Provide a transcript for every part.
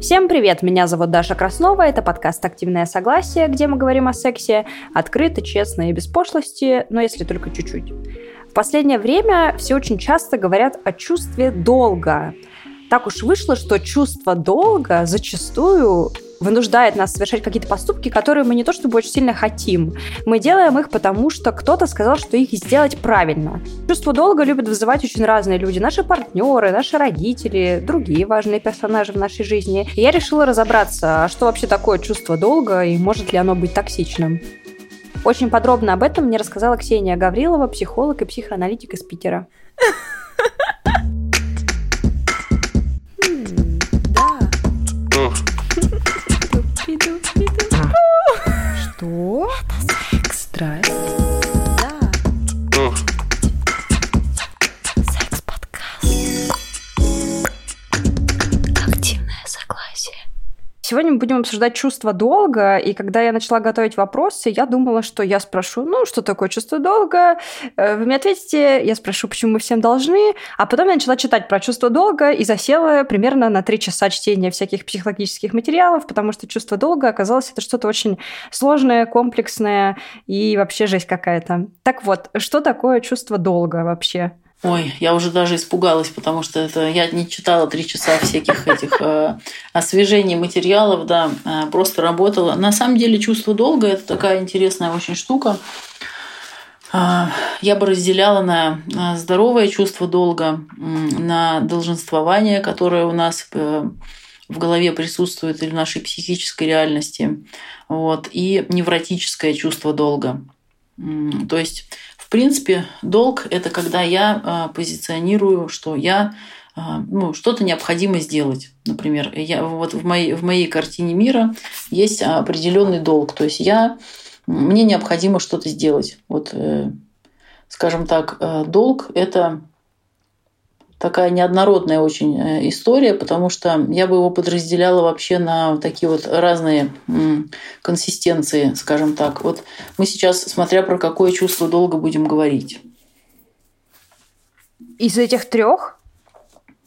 Всем привет, меня зовут Даша Краснова, это подкаст «Активное согласие», где мы говорим о сексе открыто, честно и без пошлости, но если только чуть-чуть. В последнее время все очень часто говорят о чувстве долга. Так уж вышло, что чувство долга зачастую вынуждает нас совершать какие-то поступки, которые мы не то чтобы очень сильно хотим. Мы делаем их потому, что кто-то сказал, что их сделать правильно. Чувство долга любят вызывать очень разные люди. Наши партнеры, наши родители, другие важные персонажи в нашей жизни. И я решила разобраться, а что вообще такое чувство долга и может ли оно быть токсичным. Очень подробно об этом мне рассказала Ксения Гаврилова, психолог и психоаналитик из Питера. Что? Это секс. Страсть. Сегодня мы будем обсуждать чувство долга, и когда я начала готовить вопросы, я думала, что я спрошу, ну, что такое чувство долга? Э, вы мне ответите, я спрошу, почему мы всем должны, а потом я начала читать про чувство долга и засела примерно на три часа чтения всяких психологических материалов, потому что чувство долга оказалось это что-то очень сложное, комплексное и вообще жесть какая-то. Так вот, что такое чувство долга вообще? Ой, я уже даже испугалась, потому что это я не читала три часа всяких этих э, освежений материалов, да, э, просто работала. На самом деле чувство долга это такая интересная очень штука. Э, я бы разделяла на здоровое чувство долга, на долженствование, которое у нас э, в голове присутствует или в нашей психической реальности, вот, и невротическое чувство долга. То есть принципе, долг – это когда я а, позиционирую, что я а, ну, что-то необходимо сделать. Например, я, вот в, моей, в моей картине мира есть определенный долг. То есть я, мне необходимо что-то сделать. Вот, э, скажем так, э, долг – это такая неоднородная очень э, история, потому что я бы его подразделяла вообще на такие вот разные консистенции, скажем так. Вот мы сейчас, смотря про какое чувство долго будем говорить. Из этих трех?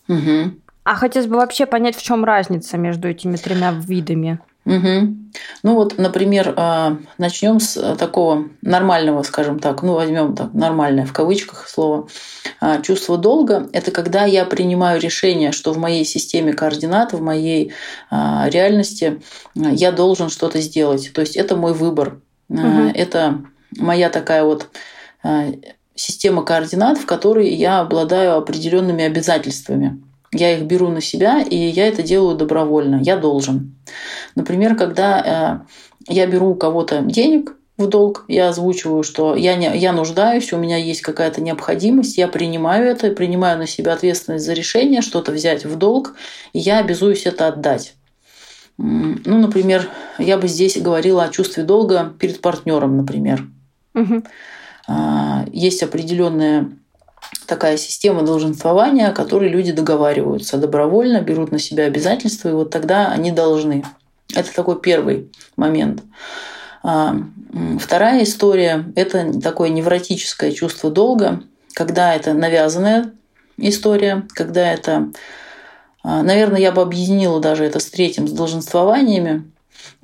Угу. А хотелось бы вообще понять, в чем разница между этими тремя видами. Угу. Ну вот, например, а, начнем с такого нормального, скажем так, ну возьмем так нормальное в кавычках слово. А, чувство долга – это когда я принимаю решение, что в моей системе координат, в моей а, реальности я должен что-то сделать. То есть это мой выбор, угу. это моя такая вот система координат, в которой я обладаю определенными обязательствами. Я их беру на себя, и я это делаю добровольно. Я должен. Например, когда э, я беру у кого-то денег в долг, я озвучиваю, что я, не, я нуждаюсь, у меня есть какая-то необходимость, я принимаю это, принимаю на себя ответственность за решение, что-то взять в долг, и я обязуюсь это отдать. Ну, например, я бы здесь говорила о чувстве долга перед партнером, например. Угу. Есть определенная такая система долженствования, о которой люди договариваются добровольно, берут на себя обязательства, и вот тогда они должны. Это такой первый момент. А, вторая история – это такое невротическое чувство долга, когда это навязанная история, когда это, а, наверное, я бы объединила даже это с третьим, с долженствованиями,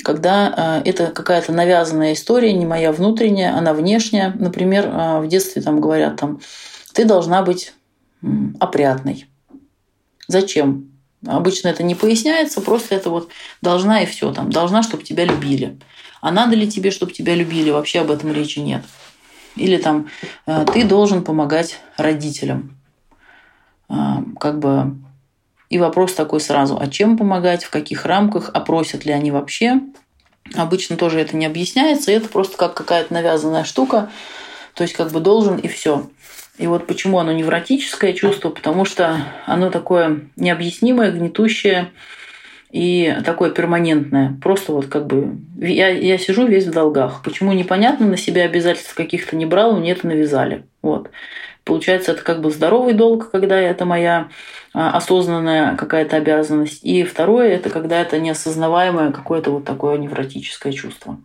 когда а, это какая-то навязанная история, не моя внутренняя, она внешняя. Например, в детстве там говорят там, ты должна быть опрятной. Зачем? Обычно это не поясняется, просто это вот должна и все там. Должна, чтобы тебя любили. А надо ли тебе, чтобы тебя любили? Вообще об этом речи нет. Или там э, ты должен помогать родителям. А, как бы и вопрос такой сразу, а чем помогать, в каких рамках, а ли они вообще. Обычно тоже это не объясняется, это просто как какая-то навязанная штука, то есть как бы должен и все. И вот почему оно невротическое чувство, потому что оно такое необъяснимое, гнетущее и такое перманентное. Просто вот как бы я, я сижу весь в долгах. Почему непонятно, на себя обязательств каких-то не брал, мне это навязали. Вот. Получается, это как бы здоровый долг, когда это моя а, осознанная какая-то обязанность. И второе, это когда это неосознаваемое какое-то вот такое невротическое чувство.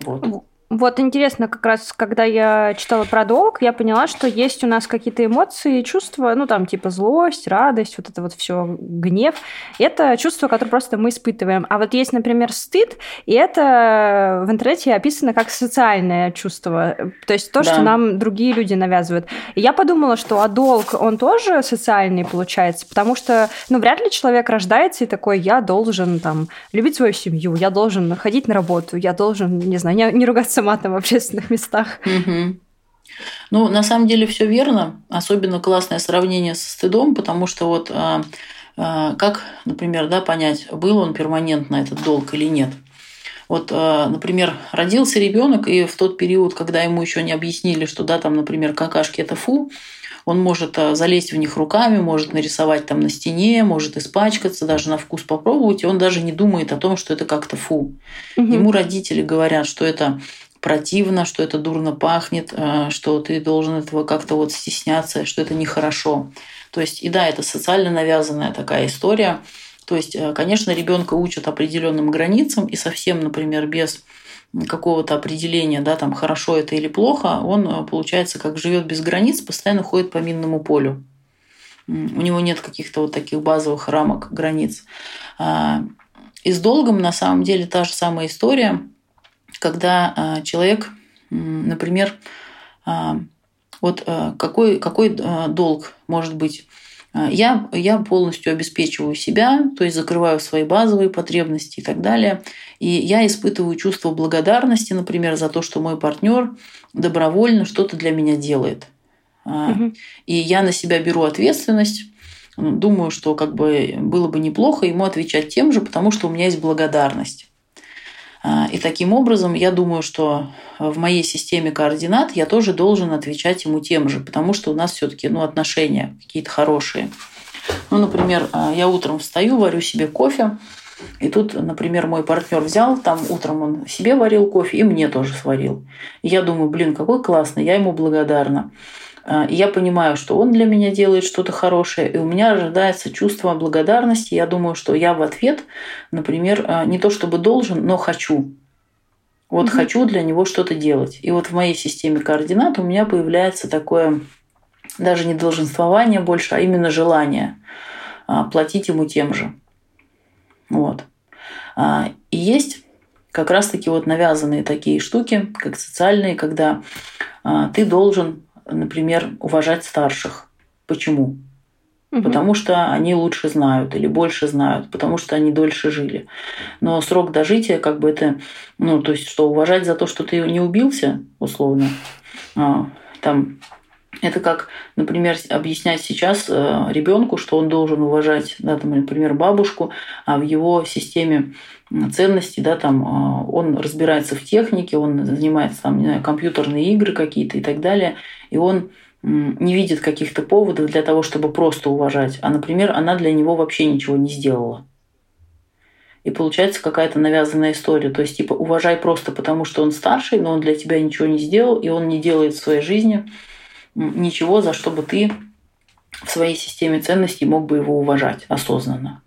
Вот. Вот интересно, как раз, когда я читала про долг, я поняла, что есть у нас какие-то эмоции, чувства, ну там типа злость, радость, вот это вот все, гнев. Это чувство, которое просто мы испытываем. А вот есть, например, стыд, и это в интернете описано как социальное чувство, то есть то, да. что нам другие люди навязывают. И я подумала, что а долг, он тоже социальный получается, потому что, ну, вряд ли человек рождается и такой, я должен там любить свою семью, я должен ходить на работу, я должен, не знаю, не, не ругаться матом в общественных местах. Угу. Ну, на самом деле все верно. Особенно классное сравнение со стыдом, потому что вот а, а, как, например, да, понять, был он перманентно этот долг или нет. Вот, а, например, родился ребенок, и в тот период, когда ему еще не объяснили, что да, там, например, какашки это фу, он может залезть в них руками, может нарисовать там на стене, может испачкаться, даже на вкус попробовать, и он даже не думает о том, что это как-то фу. Угу. Ему родители говорят, что это противно, что это дурно пахнет, э, что ты должен этого как-то вот стесняться, что это нехорошо. То есть, и да, это социально навязанная такая история. То есть, э, конечно, ребенка учат определенным границам, и совсем, например, без какого-то определения, да, там хорошо это или плохо, он, э, получается, как живет без границ, постоянно ходит по минному полю. У него нет каких-то вот таких базовых рамок, границ. А, и с долгом на самом деле та же самая история – когда а, человек, например, а, вот а, какой, какой долг может быть? Я, я полностью обеспечиваю себя, то есть закрываю свои базовые потребности и так далее. И я испытываю чувство благодарности, например, за то, что мой партнер добровольно что-то для меня делает. Угу. И я на себя беру ответственность. Думаю, что как бы было бы неплохо ему отвечать тем же, потому что у меня есть благодарность. А, и таким образом, я думаю, что в моей системе координат я тоже должен отвечать ему тем же, потому что у нас все-таки ну, отношения какие-то хорошие. Ну, например, а, я утром встаю, варю себе кофе, и тут, например, мой партнер взял, там утром он себе варил кофе и мне тоже сварил. И я думаю, блин, какой классный, я ему благодарна. А, и я понимаю, что он для меня делает что-то хорошее, и у меня рождается чувство благодарности. Я думаю, что я в ответ, например, а, не то чтобы должен, но хочу. Вот угу. хочу для него что-то делать. И вот в моей системе координат у меня появляется такое даже не долженствование больше, а именно желание а, платить ему тем же. Вот. И есть как раз-таки вот навязанные такие штуки, как социальные, когда ты должен например, уважать старших. Почему? Угу. Потому что они лучше знают или больше знают, потому что они дольше жили. Но срок дожития, как бы это, ну, то есть, что уважать за то, что ты не убился, условно, а, там это как, например, объяснять сейчас э, ребенку, что он должен уважать, да, там, например, бабушку, а в его системе ценностей, да, там э, он разбирается в технике, он занимается там, не знаю, компьютерные игры какие-то и так далее, и он не видит каких-то поводов для того, чтобы просто уважать, а, например, она для него вообще ничего не сделала. И получается какая-то навязанная история. То есть, типа, уважай просто потому, что он старший, но он для тебя ничего не сделал, и он не делает в своей жизни ничего, за что бы ты в своей системе ценностей мог бы его уважать осознанно.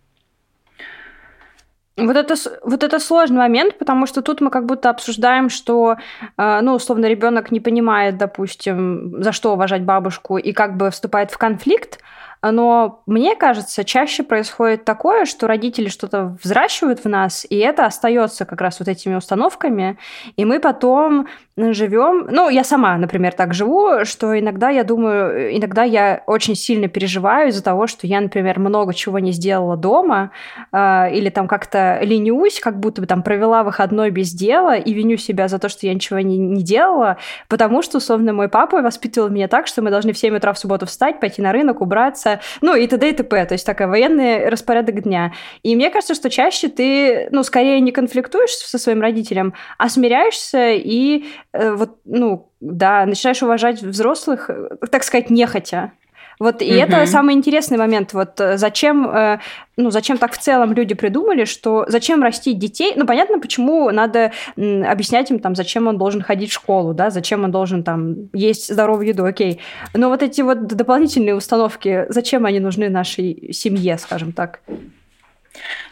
Вот это, вот это сложный момент, потому что тут мы как будто обсуждаем, что, э, ну, условно, ребенок не понимает, допустим, за что уважать бабушку и как бы вступает в конфликт, но мне кажется, чаще происходит такое, что родители что-то взращивают в нас, и это остается как раз вот этими установками, и мы потом живем. Ну, я сама, например, так живу, что иногда я думаю, иногда я очень сильно переживаю из-за того, что я, например, много чего не сделала дома, э, или там как-то ленюсь, как будто бы там провела выходной без дела, и виню себя за то, что я ничего не, не делала, потому что, условно, мой папа воспитывал меня так, что мы должны в 7 утра в субботу встать, пойти на рынок, убраться, ну и т.д. и т.п. То есть такой военный распорядок дня. И мне кажется, что чаще ты, ну, скорее не конфликтуешь со своим родителем, а смиряешься и Э, вот, ну, да, начинаешь уважать взрослых, э, так сказать, нехотя. Вот, и угу. это самый интересный момент. Вот э, зачем, ну, зачем так в целом люди придумали, что зачем растить детей? Ну, понятно, почему надо объяснять им, там, зачем он должен ходить в школу, да, зачем он должен там есть здоровую еду, окей. Но вот эти вот дополнительные установки, зачем они нужны нашей семье, скажем так?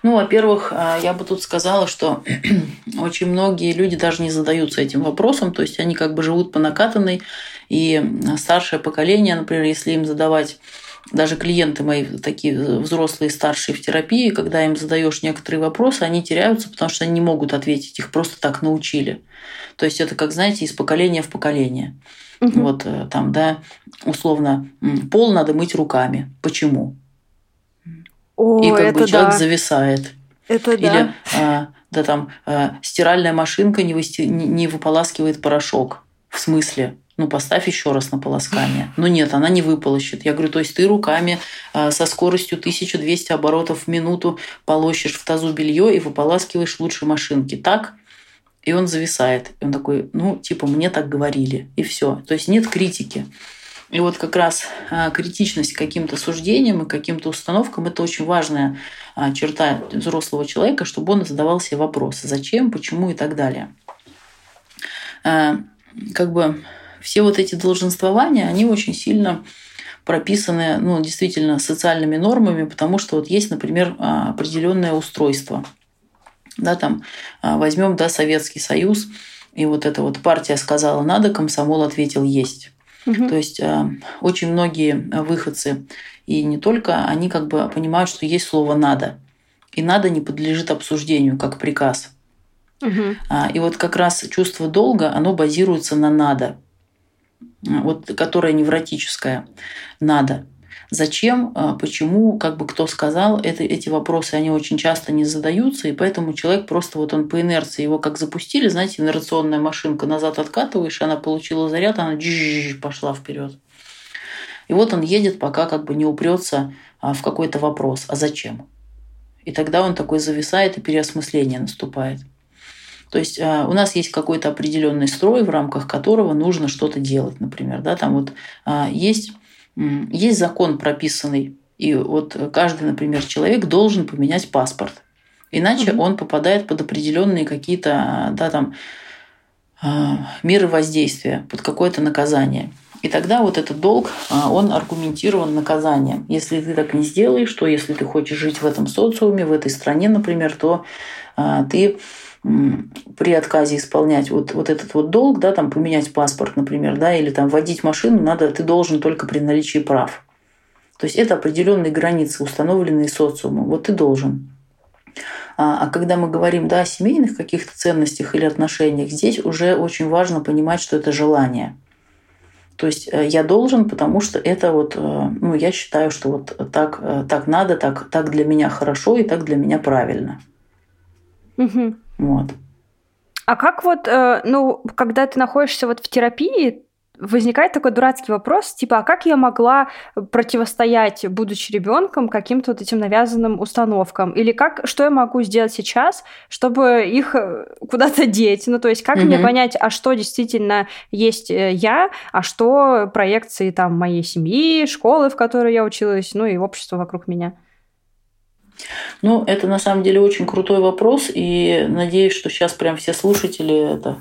Ну, во-первых, а, я бы тут сказала, что очень многие люди даже не задаются этим вопросом, то есть они как бы живут по накатанной, и старшее поколение, например, если им задавать даже клиенты мои, такие взрослые, старшие в терапии, когда им задаешь некоторые вопросы, они теряются, потому что они не могут ответить, их просто так научили. То есть это, как знаете, из поколения в поколение. Угу. Вот э, там, да, условно, пол надо мыть руками. Почему? О, и как бы человек да. зависает. Это Или, да. А, да, там, а, стиральная машинка не, высти... не выполаскивает порошок. В смысле? Ну поставь еще раз на полоскание. Но нет, она не выполощет. Я говорю, то есть ты руками э, со скоростью 1200 оборотов в минуту полощешь в тазу белье и выполаскиваешь лучше машинки. Так? И он зависает. И он такой, ну, типа, мне так говорили. И все. То есть нет критики. И вот как раз э, критичность к каким-то суждениям и каким-то установкам – это очень важная э, черта взрослого человека, чтобы он задавал себе вопросы. Зачем, почему и так далее. Как бы все вот эти долженствования, они очень сильно прописаны, ну, действительно, социальными нормами, потому что вот есть, например, а, определенное устройство. Да, там а, возьмем, да, Советский Союз, и вот эта вот партия сказала «надо», комсомол ответил «есть». Угу. То есть а, очень многие выходцы, и не только, они как бы понимают, что есть слово «надо». И «надо» не подлежит обсуждению, как приказ. Угу. И вот как раз чувство долга, оно базируется на «надо» вот, которая невротическая, надо. Зачем, а, почему, как бы кто сказал, это, эти вопросы, они очень часто не задаются, и поэтому человек просто вот он по инерции, его как запустили, знаете, инерционная машинка, назад откатываешь, она получила заряд, она пошла вперед. И вот он едет, пока как бы не упрется а, в какой-то вопрос, а зачем? И тогда он такой зависает, и переосмысление наступает. То есть э, у нас есть какой-то определенный строй, в рамках которого нужно что-то делать, например. Да, там вот э, есть, есть закон прописанный, и вот каждый, например, человек должен поменять паспорт. Иначе угу. он попадает под определенные какие-то да, там, э, меры воздействия, под какое-то наказание. И тогда вот этот долг, он аргументирован наказанием. Если ты так не сделаешь, то если ты хочешь жить в этом социуме, в этой стране, например, то ты при отказе исполнять вот, вот этот вот долг, да, там поменять паспорт, например, да, или там водить машину, надо, ты должен только при наличии прав. То есть это определенные границы, установленные социумом. Вот ты должен. А, а когда мы говорим да, о семейных каких-то ценностях или отношениях, здесь уже очень важно понимать, что это желание. То есть э, я должен, потому что это вот, э, ну, я считаю, что вот так, э, так надо, так, так для меня хорошо и так для меня правильно. Угу. Вот. А как вот, э, ну, когда ты находишься вот в терапии, возникает такой дурацкий вопрос, типа, а как я могла противостоять, будучи ребенком, каким-то вот этим навязанным установкам? Или как, что я могу сделать сейчас, чтобы их э, куда-то деть? Ну, то есть, как mm-hmm. мне понять, а что действительно есть э, я, а что проекции там моей семьи, школы, в которой я училась, ну и общества вокруг меня? Ну, это на самом деле очень крутой вопрос, и надеюсь, что сейчас прям все слушатели это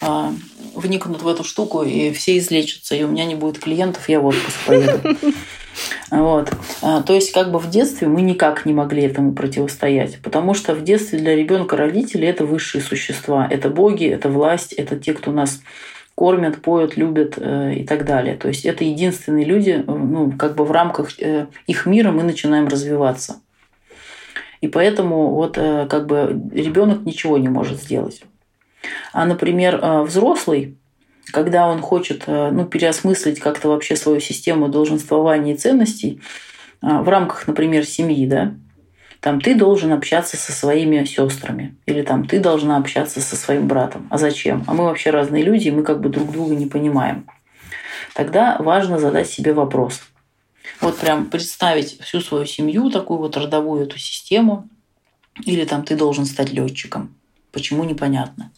а, вникнут в эту штуку, и все излечатся, и у меня не будет клиентов, я в отпуск поеду. Вот. А, то есть, как бы в детстве мы никак не могли этому противостоять, потому что в детстве для ребенка родители это высшие существа, это боги, это власть, это те, кто нас кормят, поют, любят э, и так далее. То есть это единственные люди, ну, как бы в рамках э, их мира мы начинаем развиваться. И поэтому вот э, как бы ребенок ничего не может сделать. А, например, э, взрослый, когда он хочет э, ну, переосмыслить как-то вообще свою систему долженствования и ценностей в рамках, например, семьи, да, там ты должен общаться со своими сестрами, или там ты должна общаться со своим братом. А зачем? А мы вообще разные люди, и мы как бы друг друга не понимаем. Тогда важно задать себе вопрос – вот прям представить всю свою семью, такую вот родовую эту систему, или там ты должен стать летчиком. Почему непонятно.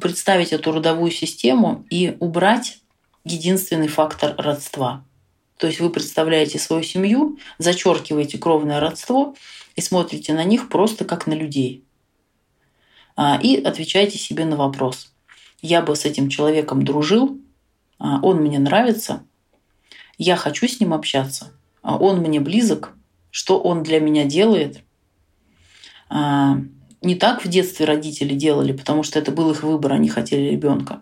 Представить эту родовую систему и убрать единственный фактор родства. То есть вы представляете свою семью, зачеркиваете кровное родство и смотрите на них просто как на людей. А, и отвечаете себе на вопрос. Я бы с этим человеком дружил, а, он мне нравится – я хочу с ним общаться, а он мне близок, что он для меня делает. А, не так в детстве родители делали, потому что это был их выбор, они хотели ребенка.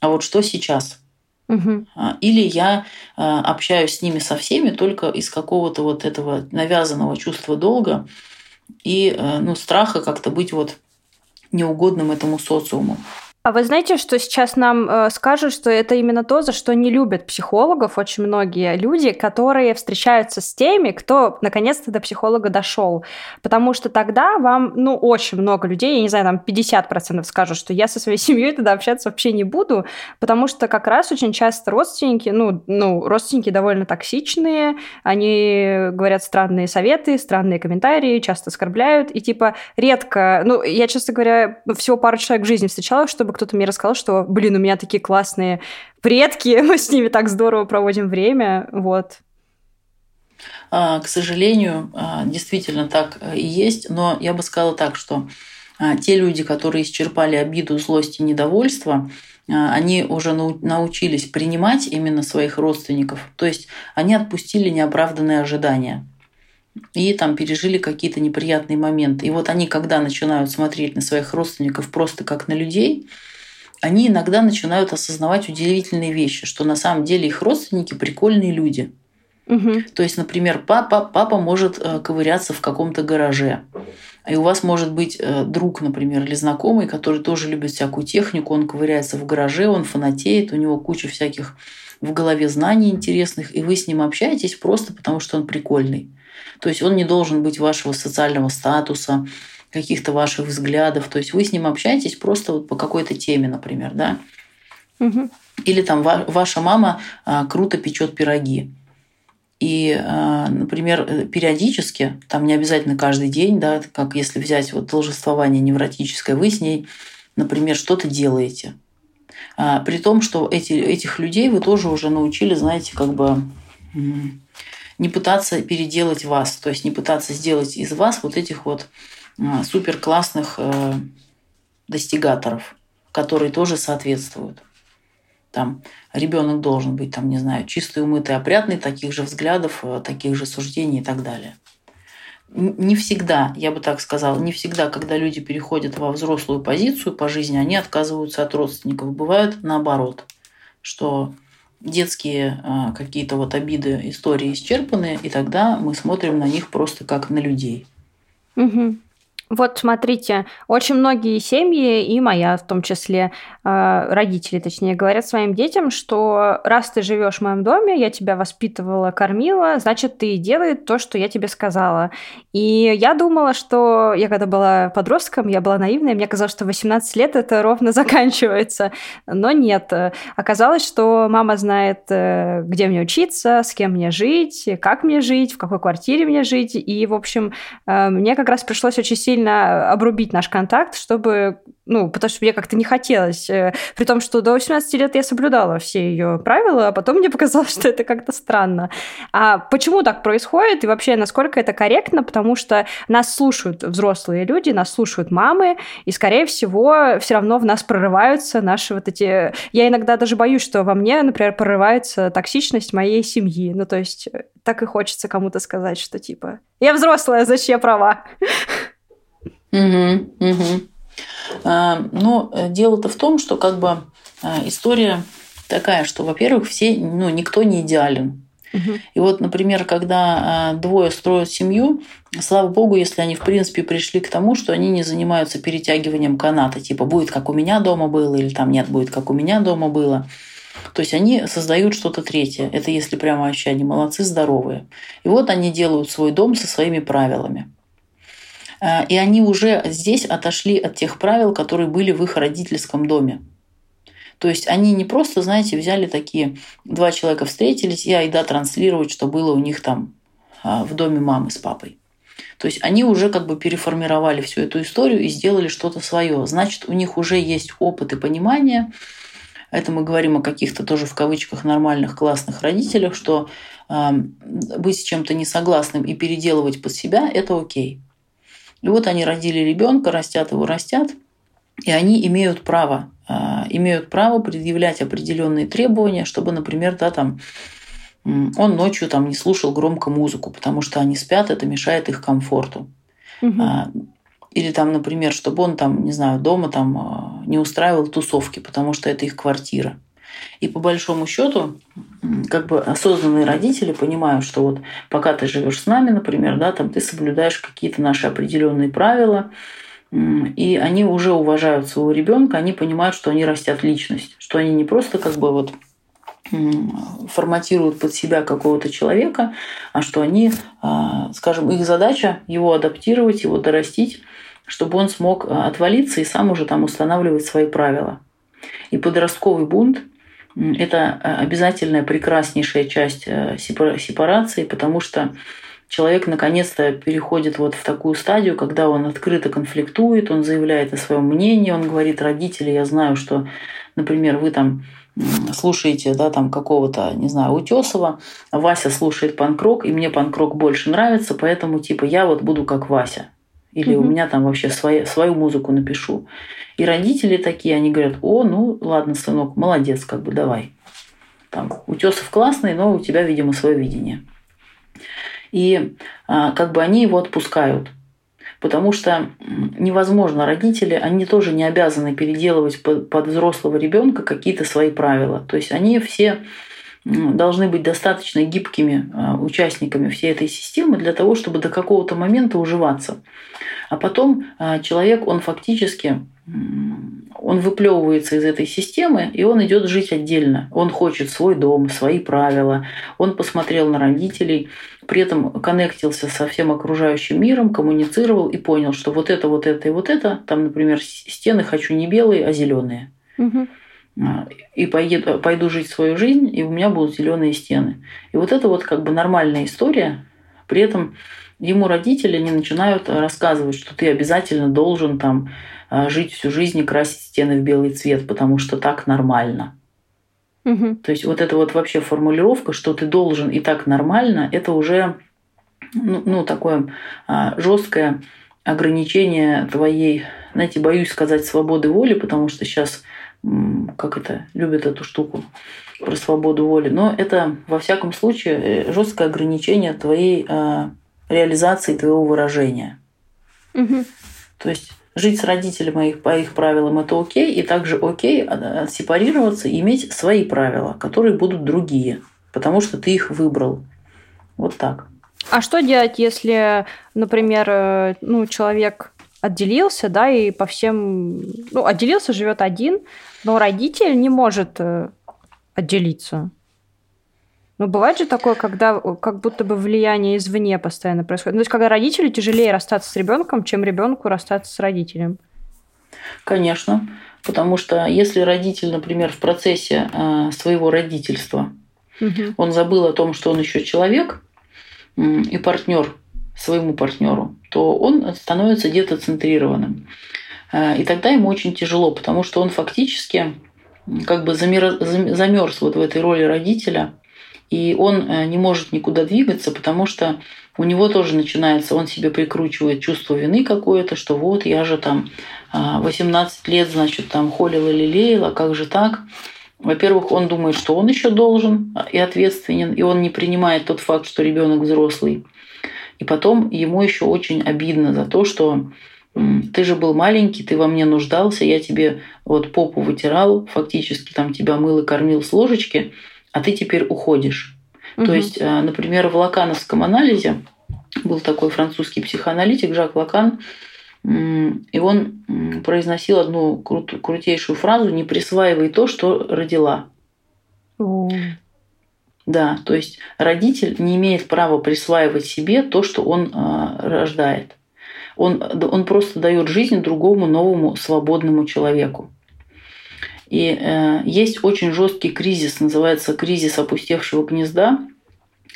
А вот что сейчас? Угу. Или я общаюсь с ними со всеми только из какого-то вот этого навязанного чувства долга и ну, страха как-то быть вот неугодным этому социуму. А вы знаете, что сейчас нам э, скажут, что это именно то, за что не любят психологов очень многие люди, которые встречаются с теми, кто наконец-то до психолога дошел. Потому что тогда вам, ну, очень много людей, я не знаю, там 50% скажут, что я со своей семьей тогда общаться вообще не буду, потому что как раз очень часто родственники, ну, ну родственники довольно токсичные, они говорят странные советы, странные комментарии, часто оскорбляют, и типа редко, ну, я, честно говоря, всего пару человек в жизни встречала, чтобы кто-то мне рассказал, что, блин, у меня такие классные предки, мы с ними так здорово проводим время, вот. А, к сожалению, а, действительно так и есть, но я бы сказала так, что а, те люди, которые исчерпали обиду, злость и недовольство, они уже научились принимать именно своих родственников, то есть они отпустили неоправданные ожидания и там пережили какие-то неприятные моменты. И вот они, когда начинают смотреть на своих родственников просто как на людей, они иногда начинают осознавать удивительные вещи, что на самом деле их родственники прикольные люди. Угу. То есть, например, папа, папа может э, ковыряться в каком-то гараже. И у вас может быть э, друг, например, или знакомый, который тоже любит всякую технику, он ковыряется в гараже, он фанатеет, у него куча всяких в голове знаний интересных, и вы с ним общаетесь просто потому, что он прикольный. То есть он не должен быть вашего социального статуса, каких-то ваших взглядов. То есть вы с ним общаетесь просто вот по какой-то теме, например, да? Угу. Или там ваша мама а, круто печет пироги. И, а, например, периодически, там не обязательно каждый день, да, как если взять вот должествование невротическое, вы с ней, например, что-то делаете. А, при том, что эти, этих людей вы тоже уже научили, знаете, как бы не пытаться переделать вас, то есть не пытаться сделать из вас вот этих вот а, супер классных э, достигаторов, которые тоже соответствуют. Там ребенок должен быть, там, не знаю, чистый, умытый, опрятный, таких же взглядов, э, таких же суждений и так далее. Не всегда, я бы так сказала, не всегда, когда люди переходят во взрослую позицию по жизни, они отказываются от родственников. Бывает наоборот, что детские а, какие-то вот обиды, истории исчерпаны, и тогда мы смотрим на них просто как на людей. Угу. Вот смотрите, очень многие семьи, и моя в том числе, э, родители, точнее, говорят своим детям, что раз ты живешь в моем доме, я тебя воспитывала, кормила, значит, ты делай то, что я тебе сказала. И я думала, что я когда была подростком, я была наивная, мне казалось, что 18 лет это ровно заканчивается. Но нет. Оказалось, что мама знает, э, где мне учиться, с кем мне жить, как мне жить, в какой квартире мне жить. И, в общем, э, мне как раз пришлось очень сильно сильно обрубить наш контакт, чтобы, ну, потому что мне как-то не хотелось. Э, при том, что до 18 лет я соблюдала все ее правила, а потом мне показалось, что это как-то странно. А почему так происходит и вообще насколько это корректно? Потому что нас слушают взрослые люди, нас слушают мамы, и, скорее всего, все равно в нас прорываются наши вот эти... Я иногда даже боюсь, что во мне, например, прорывается токсичность моей семьи. Ну, то есть э, так и хочется кому-то сказать, что типа я взрослая, значит, я права. Угу, угу. А, ну, дело-то в том, что как бы а, история такая, что, во-первых, все, ну, никто не идеален. И вот, например, когда а, двое строят семью, слава богу, если они, в принципе, пришли к тому, что они не занимаются перетягиванием каната, типа будет как у меня дома было, или там нет, будет как у меня дома было. То есть они создают что-то третье. Это если прямо вообще они молодцы, здоровые. И вот они делают свой дом со своими правилами. Э, и они уже здесь отошли от тех правил, которые были в их родительском доме. То есть они не просто, знаете, взяли такие, два человека встретились, и айда транслировать, что было у них там а, в доме мамы с папой. То есть они уже как бы переформировали всю эту историю и сделали что-то свое. Значит, у них уже есть опыт и понимание. Это мы говорим о каких-то тоже в кавычках нормальных классных родителях, что э, быть с чем-то несогласным и переделывать под себя – это окей. И вот они родили ребенка, растят его, растят, и они имеют право, а, имеют право предъявлять определенные требования, чтобы, например, да, там, он ночью там не слушал громко музыку, потому что они спят, это мешает их комфорту. Угу. Или там, например, чтобы он там, не знаю, дома там а, не устраивал тусовки, потому что это их квартира. И по большому счету, как бы осознанные родители понимают, что вот пока ты живешь с нами, например, да, там ты соблюдаешь какие-то наши определенные правила, и они уже уважают своего ребенка, они понимают, что они растят личность, что они не просто как бы вот форматируют под себя какого-то человека, а что они, а, скажем, их задача его адаптировать, его дорастить, чтобы он смог а, отвалиться и сам уже там устанавливать свои правила. И подростковый бунт – это а, обязательная прекраснейшая часть сепарации, потому что человек наконец-то переходит вот в такую стадию, когда он открыто конфликтует, он заявляет о своем мнении, он говорит, родители, я знаю, что, например, вы там слушаете, да, там какого-то, не знаю, Утесова, Вася слушает панкрок, и мне панкрок больше нравится, поэтому типа я вот буду как Вася. Или угу. у меня там вообще свои, свою музыку напишу. И родители такие, они говорят, о, ну ладно, сынок, молодец, как бы давай. Там, Утесов классный, но у тебя, видимо, свое видение. И а, как бы они его отпускают потому что невозможно. Родители, они тоже не обязаны переделывать под взрослого ребенка какие-то свои правила. То есть они все должны быть достаточно гибкими а, участниками всей этой системы для того, чтобы до какого-то момента уживаться. А потом а, человек, он фактически он выплевывается из этой системы, и он идет жить отдельно. Он хочет свой дом, свои правила. Он посмотрел на родителей, при этом коннектился со всем окружающим миром, коммуницировал и понял, что вот это, вот это и вот это, там, например, стены хочу не белые, а зеленые. Угу. И поеду, пойду жить свою жизнь, и у меня будут зеленые стены. И вот это вот как бы нормальная история. При этом ему родители не начинают рассказывать, что ты обязательно должен там а, жить всю жизнь и красить стены в белый цвет, потому что так нормально. Угу. То есть вот эта вот вообще формулировка, что ты должен и так нормально, это уже ну, ну такое а, жесткое ограничение твоей, знаете, боюсь сказать свободы воли, потому что сейчас как это любят эту штуку про свободу воли, но это во всяком случае э, жесткое ограничение твоей а, реализации твоего выражения. Угу. То есть жить с родителями их, по их правилам это окей, и также окей сепарироваться и иметь свои правила, которые будут другие, потому что ты их выбрал. Вот так. А что делать, если, например, э, ну, человек отделился, да, и по всем, ну, отделился, живет один, но родитель не может э, отделиться? Ну, бывает же такое, когда как будто бы влияние извне постоянно происходит. Ну, то есть, когда родителю тяжелее расстаться с ребенком, чем ребенку расстаться с родителем. Конечно. Потому что если родитель, например, в процессе э, своего родительства, угу. он забыл о том, что он еще человек и партнер своему партнеру, то он становится детоцентрированным. Э, и тогда ему очень тяжело, потому что он фактически как бы замерз вот в этой роли родителя – и он э, не может никуда двигаться, потому что у него тоже начинается, он себе прикручивает чувство вины какое-то, что вот я же там 18 а, лет, значит, там холил или лелеял, а как же так? Во-первых, он думает, что он еще должен и ответственен, и он не принимает тот факт, что ребенок взрослый. И потом ему еще очень обидно за то, что ты же был маленький, ты во мне нуждался, я тебе вот попу вытирал, фактически там тебя мыл и кормил с ложечки – а ты теперь уходишь. Угу. То есть, э, например, в лакановском анализе был такой французский психоаналитик Жак Лакан, и он произносил одну крут, крутейшую фразу «не присваивай то, что родила». О. Да, то есть родитель не имеет права присваивать себе то, что он э, рождает. Он, он просто дает жизнь другому новому свободному человеку. И э, есть очень жесткий кризис, называется кризис опустевшего гнезда,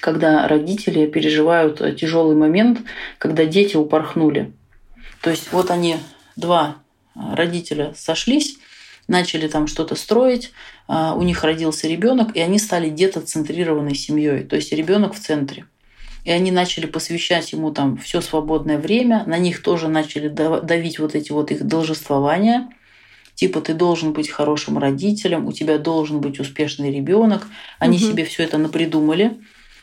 когда родители переживают э, тяжелый момент, когда дети упорхнули. То есть вот они, два родителя сошлись, начали там что-то строить, э, у них родился ребенок, и они стали детоцентрированной семьей, то есть ребенок в центре. И они начали посвящать ему там все свободное время, на них тоже начали давить вот эти вот их должествования – типа ты должен быть хорошим родителем, у тебя должен быть успешный ребенок. Они угу. себе все это напридумали,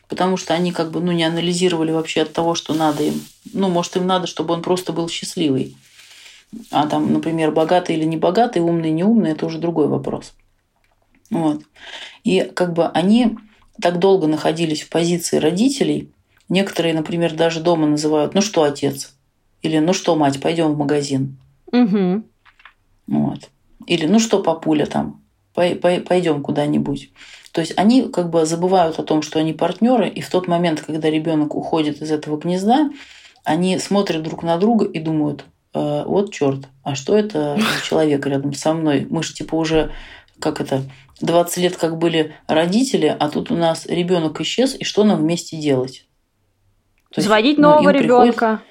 потому что они как бы ну, не анализировали вообще от того, что надо им. Ну, может, им надо, чтобы он просто был счастливый. А там, например, богатый или не богатый, умный, не умный, это уже другой вопрос. Вот. И как бы они так долго находились в позиции родителей, некоторые, например, даже дома называют, ну что, отец? Или ну что, мать, пойдем в магазин. Угу. Вот. Или ну что, папуля, там, пойдем куда-нибудь. То есть они как бы забывают о том, что они партнеры, и в тот момент, когда ребенок уходит из этого гнезда, они смотрят друг на друга и думают, э, вот черт, а что это человек рядом со мной? Мы же типа уже, как это, 20 лет как были родители, а тут у нас ребенок исчез, и что нам вместе делать? Заводить ну, нового ребенка.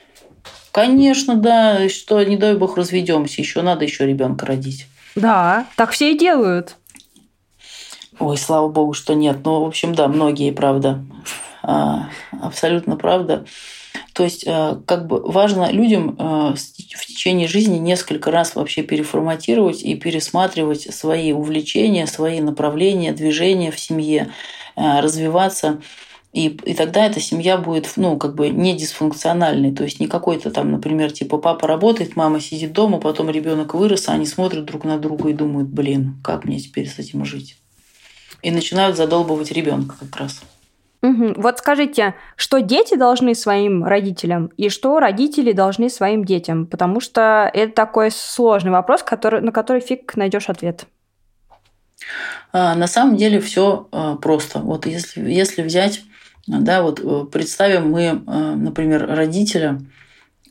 Конечно, да, что не дай бог разведемся, еще надо еще ребенка родить. Да, так все и делают. Ой, слава богу, что нет. Ну, в общем, да, многие, правда. А, абсолютно правда. То есть, э, как бы важно людям э, в течение жизни несколько раз вообще переформатировать и пересматривать свои увлечения, свои направления, движения в семье, э, развиваться. И, и тогда эта семья будет, ну, как бы не дисфункциональной. То есть не какой-то там, например, типа папа работает, мама сидит дома, потом ребенок вырос, а они смотрят друг на друга и думают, блин, как мне теперь с этим жить? И начинают задолбывать ребенка как раз. Угу. Вот скажите, что дети должны своим родителям и что родители должны своим детям? Потому что это такой сложный вопрос, который, на который фиг найдешь ответ. А, на самом деле все а, просто. Вот если, если взять, да, вот э, представим мы, а, например, родителя,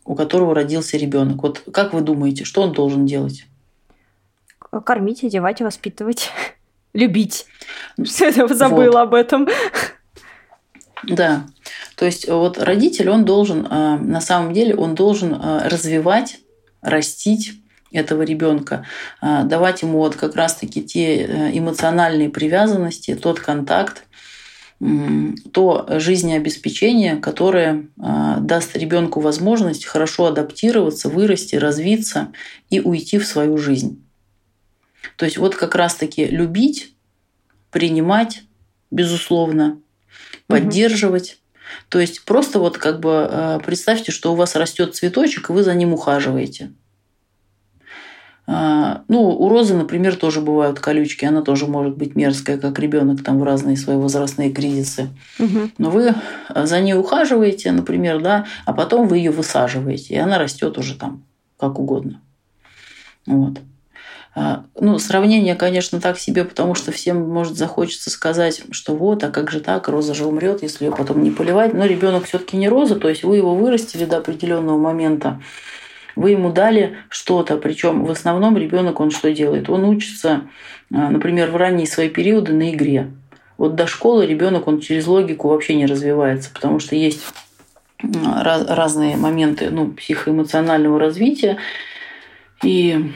у которого родился ребенок. Вот как вы думаете, что он должен делать? Кормить, одевать, воспитывать, любить. Что я забыла вот. об этом. Да. То есть вот родитель, он должен, на самом деле, он должен развивать, растить этого ребенка, давать ему вот как раз-таки те э, эмоциональные привязанности, тот контакт, то жизнеобеспечение, которое даст ребенку возможность хорошо адаптироваться, вырасти, развиться и уйти в свою жизнь. То есть вот как раз-таки любить, принимать, безусловно, поддерживать. То есть просто вот как бы э, представьте, что у вас растет цветочек, и вы за ним ухаживаете. А, ну, у розы, например, тоже бывают колючки, она тоже может быть мерзкая, как ребенок там в разные свои возрастные кризисы. Угу. Но вы за ней ухаживаете, например, да, а потом вы ее высаживаете, и она растет уже там как угодно. Вот. А, ну, сравнение, конечно, так себе, потому что всем может захочется сказать, что вот, а как же так, роза же умрет, если ее потом не поливать. Но ребенок все-таки не роза, то есть вы его вырастили до определенного момента, вы ему дали что-то, причем в основном ребенок он что делает? Он учится, а, например, в ранние свои периоды на игре. Вот до школы ребенок он через логику вообще не развивается, потому что есть разные моменты ну, психоэмоционального развития, и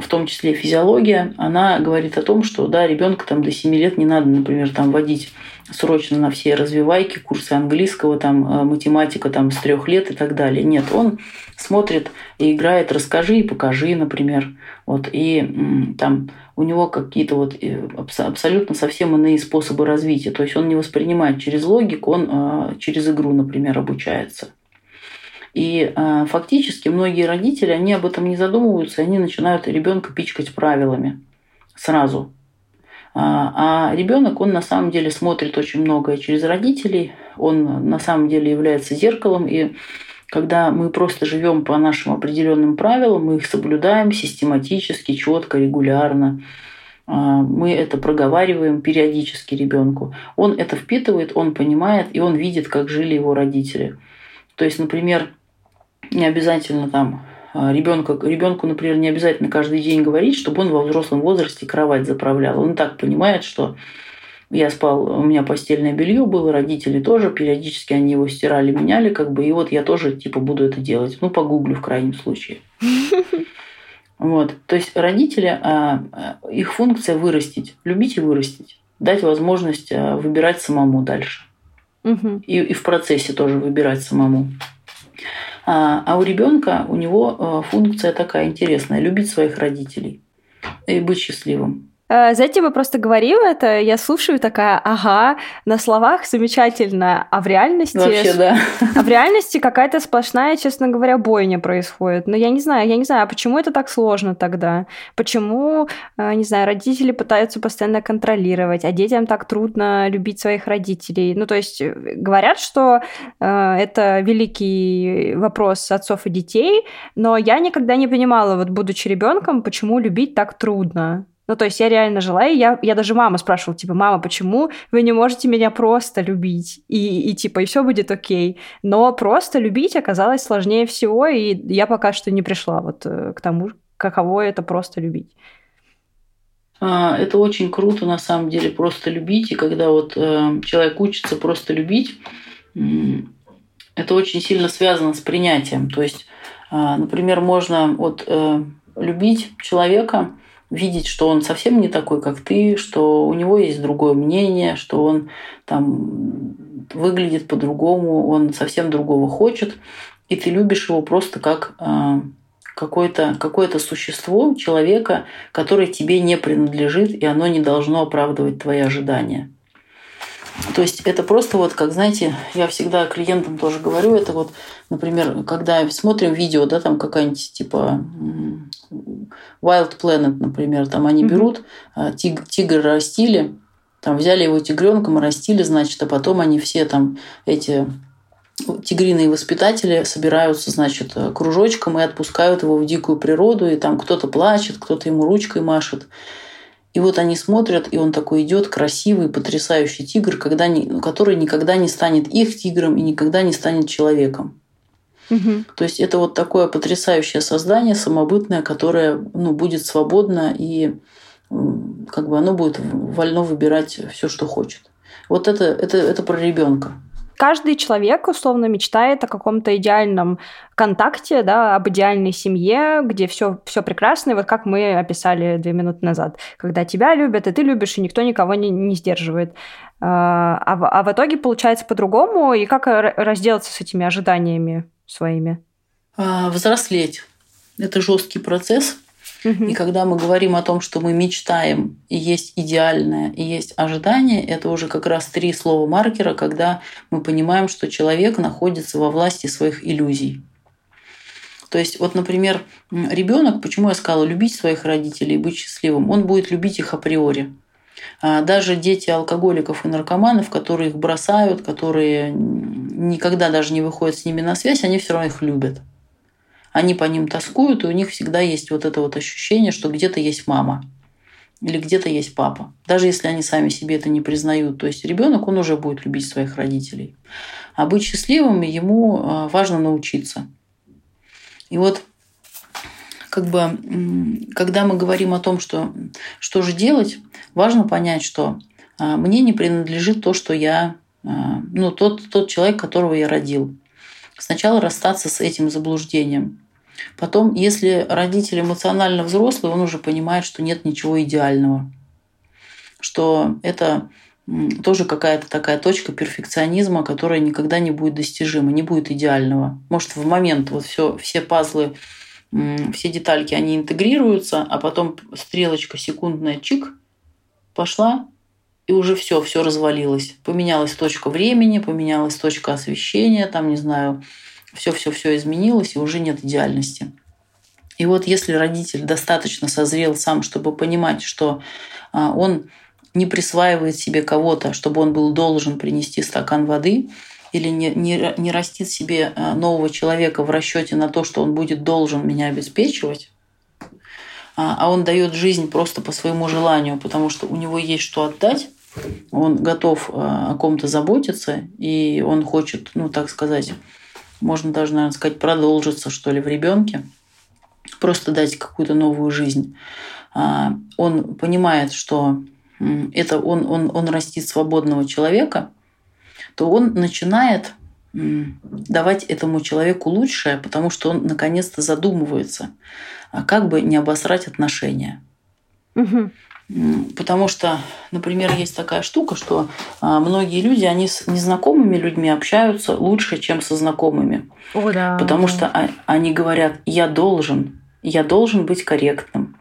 в том числе физиология, она говорит о том, что да, ребенка там до 7 лет не надо, например, там водить срочно на все развивайки, курсы английского, там, э, математика там, с трех лет и так далее. Нет, он смотрит и играет «расскажи и покажи», например. Вот, и там у него какие-то вот э, абсолютно совсем иные способы развития. То есть он не воспринимает через логику, он э, через игру, например, обучается. И э, фактически многие родители, они об этом не задумываются, они начинают ребенка пичкать правилами сразу. А, а ребенок, он на самом деле смотрит очень многое через родителей, он на самом деле является зеркалом, и когда мы просто живем по нашим определенным правилам, мы их соблюдаем систематически, четко, регулярно, мы это проговариваем периодически ребенку. Он это впитывает, он понимает, и он видит, как жили его родители. То есть, например, не обязательно там а, ребенка, ребенку, например, не обязательно каждый день говорить, чтобы он во взрослом возрасте кровать заправлял. Он так понимает, что я спал, у меня постельное белье было, родители тоже, периодически они его стирали, меняли, как бы, и вот я тоже, типа, буду это делать. Ну, погуглю в крайнем случае. Вот. То есть родители, а, а, их функция вырастить, любить и вырастить, дать возможность выбирать самому дальше. И, и в процессе тоже выбирать самому. А, а у ребенка у него э, функция такая интересная – любить своих родителей. и быть счастливым. Э, знаете, вы просто говорила это, я слушаю такая, ага, на словах замечательно, а в реальности... Вообще, да. А в реальности какая-то сплошная, честно говоря, бойня происходит. Но я не знаю, я не знаю, а почему это так сложно тогда? Почему, э, не знаю, родители пытаются постоянно контролировать, а детям так трудно любить своих родителей? Ну, то есть э, говорят, что это великий вопрос отцов и детей, но я никогда не понимала, вот будучи ребенком, почему любить так трудно. Ну, то есть я реально жила, и я, я даже мама спрашивала, типа, мама, почему вы не можете меня просто любить? И, и типа, и все будет окей. Но просто любить оказалось сложнее всего, и я пока что не пришла вот э, к тому, каково это просто любить. А, это очень круто, на самом деле, просто любить. И когда вот э, человек учится просто любить, это очень сильно связано с принятием. То есть, а, например, можно вот э, любить человека, видеть, что он совсем не такой, как ты, что у него есть другое мнение, что он там выглядит по-другому, он совсем другого хочет, и ты любишь его просто как э, какое-то какое существо человека, которое тебе не принадлежит, и оно не должно оправдывать твои ожидания. То есть это просто вот, как знаете, я всегда клиентам тоже говорю, это вот, например, когда смотрим видео, да, там какая-нибудь типа Wild Planet, например, там они берут mm-hmm. тиг, тигр растили, там взяли его тигренком и растили, значит, а потом они все там эти тигриные воспитатели собираются, значит, кружочком и отпускают его в дикую природу, и там кто-то плачет, кто-то ему ручкой машет. И вот они смотрят, и он такой идет, красивый, потрясающий тигр, когда не, который никогда не станет их тигром и никогда не станет человеком. Угу. То есть это вот такое потрясающее создание, самобытное, которое ну, будет свободно и как бы оно будет вольно выбирать все, что хочет. Вот это, это, это про ребенка каждый человек условно мечтает о каком-то идеальном контакте, да, об идеальной семье, где все, все прекрасно, и вот как мы описали две минуты назад, когда тебя любят, и ты любишь, и никто никого не, не сдерживает. А, а, в, а итоге получается по-другому, и как разделаться с этими ожиданиями своими? А, взрослеть. Это жесткий процесс, и когда мы говорим о том, что мы мечтаем, и есть идеальное, и есть ожидание, это уже как раз три слова маркера, когда мы понимаем, что человек находится во власти своих иллюзий. То есть, вот, например, ребенок, почему я сказала, любить своих родителей быть счастливым, он будет любить их априори. А даже дети алкоголиков и наркоманов, которые их бросают, которые никогда даже не выходят с ними на связь, они все равно их любят они по ним тоскуют, и у них всегда есть вот это вот ощущение, что где-то есть мама или где-то есть папа, даже если они сами себе это не признают. То есть ребенок, он уже будет любить своих родителей. А быть счастливым ему а, важно научиться. И вот как бы, когда мы говорим о том, что, что же делать, важно понять, что а, мне не принадлежит то, что я, а, ну, тот, тот человек, которого я родил. Сначала расстаться с этим заблуждением. Потом, если родитель эмоционально взрослый, он уже понимает, что нет ничего идеального. Что это тоже какая-то такая точка перфекционизма, которая никогда не будет достижима, не будет идеального. Может, в момент вот все, все пазлы, все детальки, они интегрируются, а потом стрелочка секундная чик пошла, и уже все, все развалилось. Поменялась точка времени, поменялась точка освещения, там, не знаю, все-все-все изменилось, и уже нет идеальности. И вот если родитель достаточно созрел сам, чтобы понимать, что а, он не присваивает себе кого-то, чтобы он был должен принести стакан воды, или не, не, не растит себе а, нового человека в расчете на то, что он будет должен меня обеспечивать, а, а он дает жизнь просто по своему желанию, потому что у него есть что отдать, он готов а, о ком-то заботиться, и он хочет, ну, так сказать, можно даже, наверное, сказать, продолжиться, что ли, в ребенке, просто дать какую-то новую жизнь. А, он понимает, что это он, он, он растит свободного человека, то он начинает давать этому человеку лучшее, потому что он наконец-то задумывается, а как бы не обосрать отношения. Угу. Потому что, например, есть такая штука, что а, многие люди, они с незнакомыми людьми общаются лучше, чем со знакомыми. О, да. Потому что они говорят, я должен, я должен быть корректным.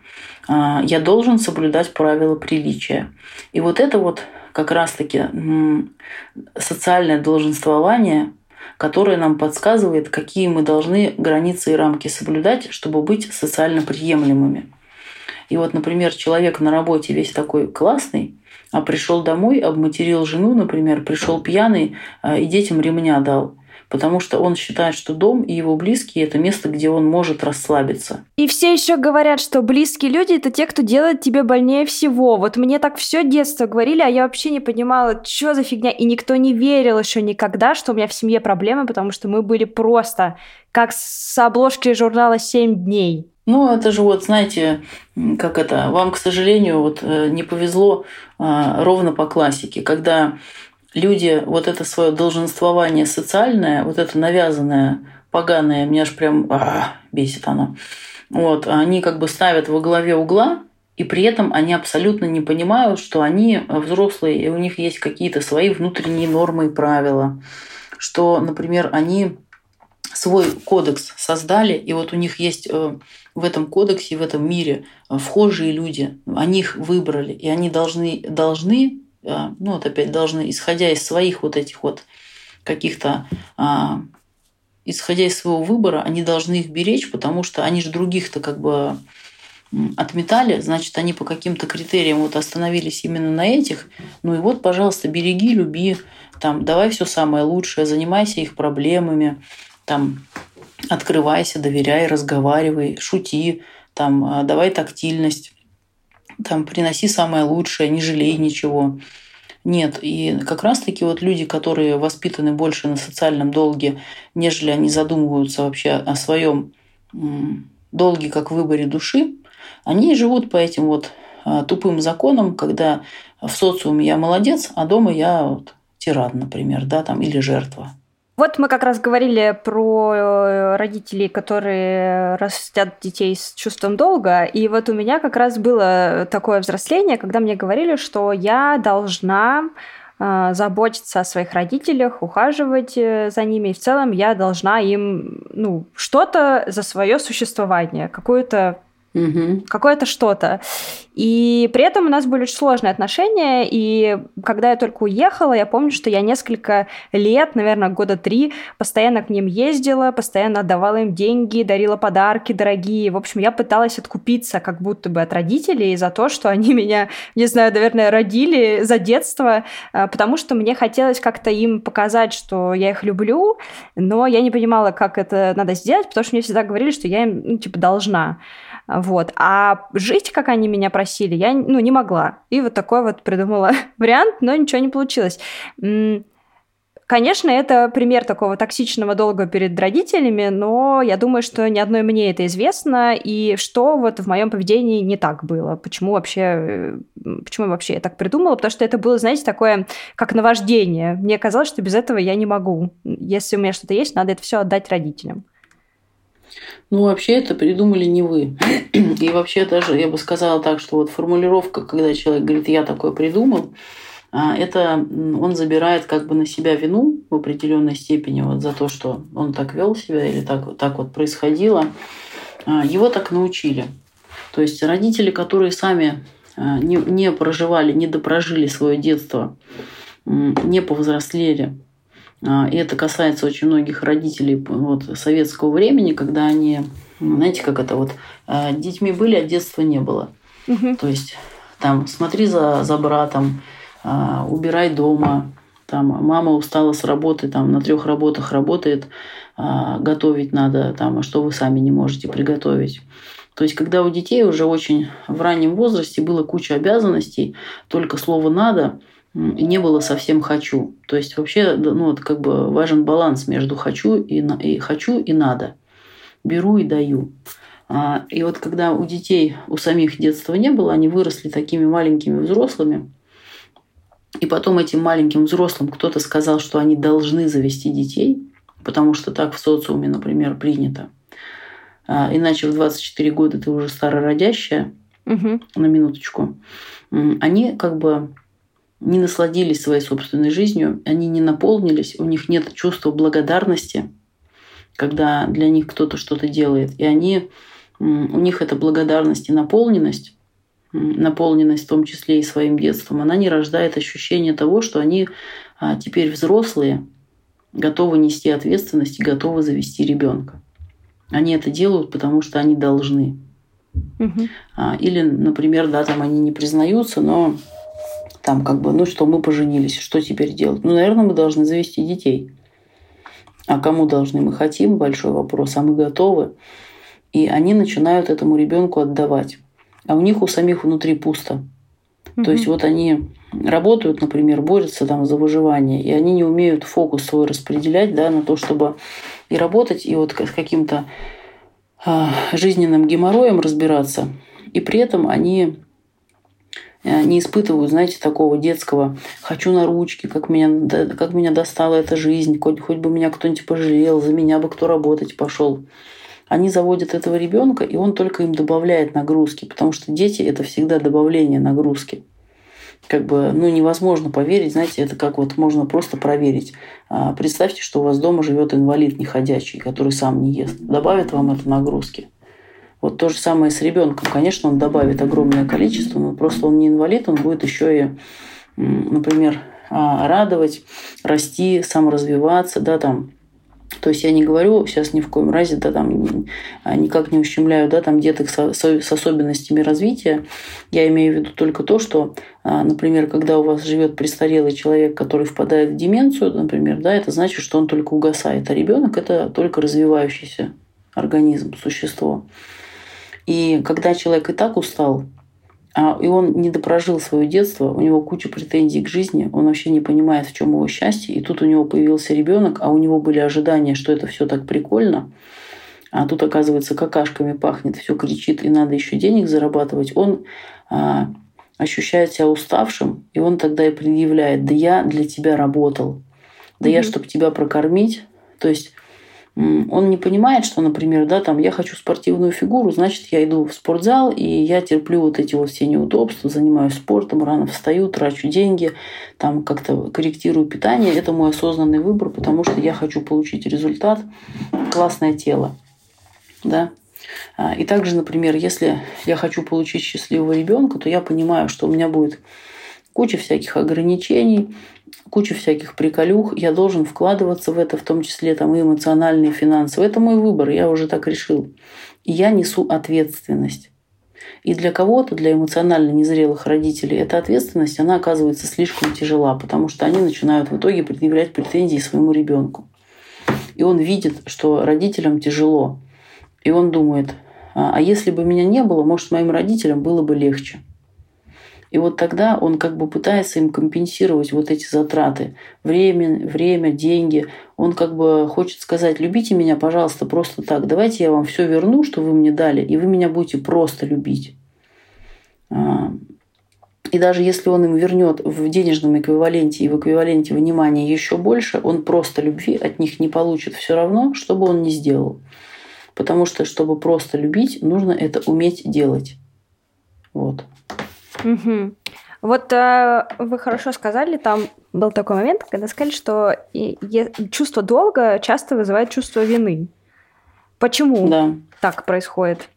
а, я должен соблюдать правила приличия. И вот это вот как раз-таки социальное долженствование, которое нам подсказывает, какие мы должны границы и рамки соблюдать, чтобы быть социально приемлемыми. И вот, например, человек на работе весь такой классный, а пришел домой, обматерил жену, например, пришел пьяный а, и детям ремня дал потому что он считает, что дом и его близкие – это место, где он может расслабиться. И все еще говорят, что близкие люди – это те, кто делает тебе больнее всего. Вот мне так все детство говорили, а я вообще не понимала, что за фигня. И никто не верил еще никогда, что у меня в семье проблемы, потому что мы были просто как с обложки журнала «7 дней». Ну, это же вот, знаете, как это, вам, к сожалению, вот э, не повезло а, ровно по классике, когда люди вот это свое долженствование социальное, вот это навязанное, поганое, меня аж прям а, бесит оно. Вот, они как бы ставят во главе угла, и при этом они абсолютно не понимают, что они взрослые, и у них есть какие-то свои внутренние нормы и правила. Что, например, они свой кодекс создали, и вот у них есть э, в этом кодексе, в этом мире э, вхожие люди, они их выбрали, и они должны, должны ну вот опять должны, исходя из своих вот этих вот каких-то, а, исходя из своего выбора, они должны их беречь, потому что они же других-то как бы отметали, значит, они по каким-то критериям вот остановились именно на этих. Ну и вот, пожалуйста, береги, люби, там, давай все самое лучшее, занимайся их проблемами, там, открывайся, доверяй, разговаривай, шути, там, а, давай тактильность там, приноси самое лучшее, не жалей ничего. Нет, и как раз-таки вот люди, которые воспитаны больше на социальном долге, нежели они задумываются вообще о своем долге как выборе души, они живут по этим вот а, тупым законам, когда в социуме я молодец, а дома я вот тиран, например, да, там, или жертва. Вот мы как раз говорили про э, родителей, которые растят детей с чувством долга. И вот у меня как раз было такое взросление, когда мне говорили, что я должна э, заботиться о своих родителях, ухаживать э, за ними. И в целом я должна им ну, что-то за свое существование, какую-то Угу. Какое-то что-то. И при этом у нас были очень сложные отношения. И когда я только уехала, я помню, что я несколько лет, наверное, года три, постоянно к ним ездила, постоянно отдавала им деньги, дарила подарки дорогие. В общем, я пыталась откупиться как будто бы от родителей за то, что они меня, не знаю, наверное, родили за детство, а, потому что мне хотелось как-то им показать, что я их люблю, но я не понимала, как это надо сделать, потому что мне всегда говорили, что я им, ну, типа, должна. Вот. А жить, как они меня просили, я ну, не могла. И вот такой вот придумала вариант, но ничего не получилось. Конечно, это пример такого токсичного долга перед родителями, но я думаю, что ни одной мне это известно, и что вот в моем поведении не так было. Почему вообще, э, почему вообще я так придумала? Потому что это было, знаете, такое, как наваждение. Мне казалось, что без этого я не могу. Если у меня что-то есть, надо это все отдать родителям. Ну, вообще это придумали не вы. И вообще даже, я бы сказала так, что вот формулировка, когда человек говорит, я такое придумал, а, это он забирает как бы на себя вину в определенной степени вот за то, что он так вел себя или так, так вот происходило. А, его так научили. То есть родители, которые сами а, не, не проживали, не допрожили свое детство, не повзрослели, и это касается очень многих родителей вот, советского времени, когда они, знаете, как это вот, а, детьми были, а детства не было. Угу. То есть там смотри за, за братом, а, убирай дома, там мама устала с работы, там на трех работах работает, готовить надо, там, а что вы сами не можете приготовить. То есть, когда у детей уже очень в раннем возрасте было куча обязанностей, только слово «надо», не было совсем хочу. То есть вообще ну, вот как бы важен баланс между хочу и, и хочу и надо. Беру и даю. А, и вот когда у детей, у самих детства не было, они выросли такими маленькими взрослыми, и потом этим маленьким взрослым кто-то сказал, что они должны завести детей, потому что так в социуме, например, принято. А, иначе в 24 года ты уже старородящая, угу. на минуточку. Они как бы не насладились своей собственной жизнью, они не наполнились, у них нет чувства благодарности, когда для них кто-то что-то делает. И они, у них эта благодарность и наполненность наполненность, в том числе и своим детством, она не рождает ощущение того, что они а, теперь взрослые, готовы нести ответственность и готовы завести ребенка. Они это делают, потому что они должны. Угу. Или, например, да, там они не признаются, но там как бы, ну что, мы поженились, что теперь делать? Ну, наверное, мы должны завести детей. А кому должны? Мы хотим, большой вопрос, а мы готовы. И они начинают этому ребенку отдавать. А у них у самих внутри пусто. Mm-hmm. То есть вот они работают, например, борются там за выживание, и они не умеют фокус свой распределять да, на то, чтобы и работать, и вот с каким-то э, жизненным геморроем разбираться. И при этом они не испытывают, знаете, такого детского «хочу на ручки, как меня, как меня достала эта жизнь, хоть, хоть бы меня кто-нибудь пожалел, за меня бы кто работать пошел». Они заводят этого ребенка, и он только им добавляет нагрузки, потому что дети – это всегда добавление нагрузки как бы, ну, невозможно поверить, знаете, это как вот можно просто проверить. А, представьте, что у вас дома живет инвалид неходячий, который сам не ест. Добавит вам это нагрузки. Вот то же самое с ребенком. Конечно, он добавит огромное количество, но просто он не инвалид, он будет еще и, например, а, радовать, расти, саморазвиваться, да, там, то есть я не говорю сейчас ни в коем разе, да, там а, никак не ущемляю, да, там деток с, с особенностями развития. Я имею в виду только то, что, а, например, когда у вас живет престарелый человек, который впадает в деменцию, например, да, это значит, что он только угасает, а ребенок это только развивающийся организм, существо. И когда человек и так устал, а, и он не допрожил свое детство, у него куча претензий к жизни, он вообще не понимает, в чем его счастье. И тут у него появился ребенок, а у него были ожидания, что это все так прикольно. А тут, оказывается, какашками пахнет, все кричит, и надо еще денег зарабатывать. Он а, ощущает себя уставшим, и он тогда и предъявляет, да я для тебя работал, да mm-hmm. я, чтобы тебя прокормить. То есть он не понимает, что, например, да, там, я хочу спортивную фигуру, значит, я иду в спортзал, и я терплю вот эти вот все неудобства, занимаюсь спортом, рано встаю, трачу деньги, там как-то корректирую питание. Это мой осознанный выбор, потому что я хочу получить результат, классное тело. Да? А, и также, например, если я хочу получить счастливого ребенка, то я понимаю, что у меня будет куча всяких ограничений, куча всяких приколюх, я должен вкладываться в это, в том числе там и эмоциональные, и финансовые. Это мой выбор, я уже так решил. И я несу ответственность. И для кого-то, для эмоционально незрелых родителей, эта ответственность, она оказывается слишком тяжела, потому что они начинают в итоге предъявлять претензии своему ребенку. И он видит, что родителям тяжело. И он думает, а, а если бы меня не было, может, моим родителям было бы легче. И вот тогда он как бы пытается им компенсировать вот эти затраты. Время, время, деньги. Он как бы хочет сказать, любите меня, пожалуйста, просто так. Давайте я вам все верну, что вы мне дали, и вы меня будете просто любить. А, и даже если он им вернет в денежном эквиваленте и в эквиваленте внимания еще больше, он просто любви от них не получит все равно, что бы он ни сделал. Потому что, чтобы просто любить, нужно это уметь делать. Вот. Угу. Вот э, вы хорошо сказали, там был такой момент, когда сказали, что и, и, чувство долга часто вызывает чувство вины. Почему да. так происходит?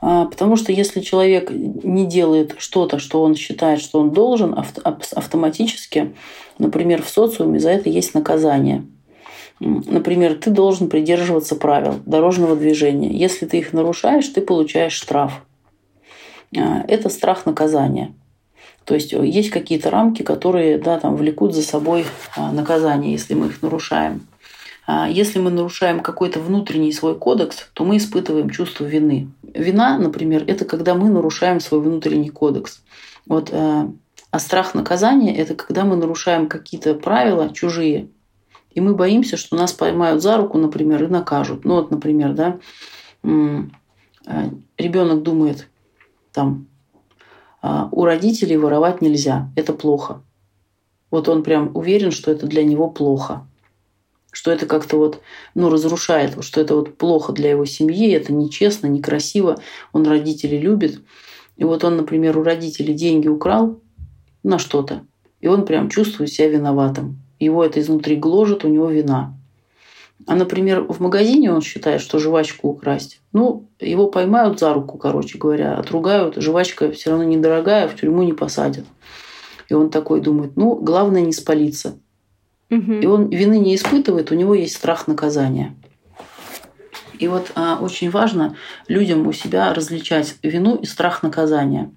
А, потому что если человек не делает что-то, что он считает, что он должен, автоматически, например, в социуме за это есть наказание. Например, ты должен придерживаться правил дорожного движения. Если ты их нарушаешь, ты получаешь штраф. А, это страх наказания. То есть э, есть какие-то рамки, которые да, там, влекут за собой а, наказание, если мы их нарушаем. А, если мы нарушаем какой-то внутренний свой кодекс, то мы испытываем чувство вины. Вина, например, это когда мы нарушаем свой внутренний кодекс. Вот, э, а страх наказания – это когда мы нарушаем какие-то правила чужие, и мы боимся, что нас поймают за руку, например, и накажут. Ну вот, например, да, э, ребенок думает, там а, у родителей воровать нельзя, это плохо. Вот он прям уверен, что это для него плохо, что это как-то вот, ну, разрушает, что это вот плохо для его семьи, это нечестно, некрасиво, он родителей любит. И вот он, например, у родителей деньги украл на что-то, и он прям чувствует себя виноватым. Его это изнутри гложет, у него вина. А, например, в магазине он считает, что жвачку украсть. Ну, его поймают за руку, короче говоря, отругают. Жвачка все равно недорогая, в тюрьму не посадят. И он такой думает, ну, главное не спалиться. Угу. И он вины не испытывает, у него есть страх наказания. И вот а, очень важно людям у себя различать вину и страх наказания.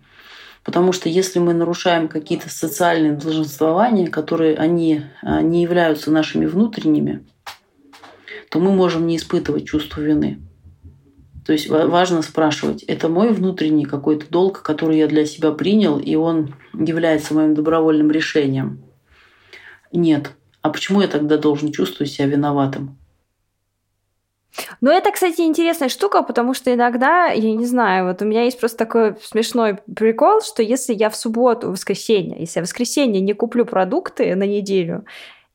Потому что если мы нарушаем какие-то социальные долженствования, которые они а, не являются нашими внутренними, то мы можем не испытывать чувство вины. То есть важно спрашивать, это мой внутренний какой-то долг, который я для себя принял, и он является моим добровольным решением? Нет. А почему я тогда должен чувствовать себя виноватым? Ну, это, кстати, интересная штука, потому что иногда, я не знаю, вот у меня есть просто такой смешной прикол, что если я в субботу, в воскресенье, если я в воскресенье не куплю продукты на неделю,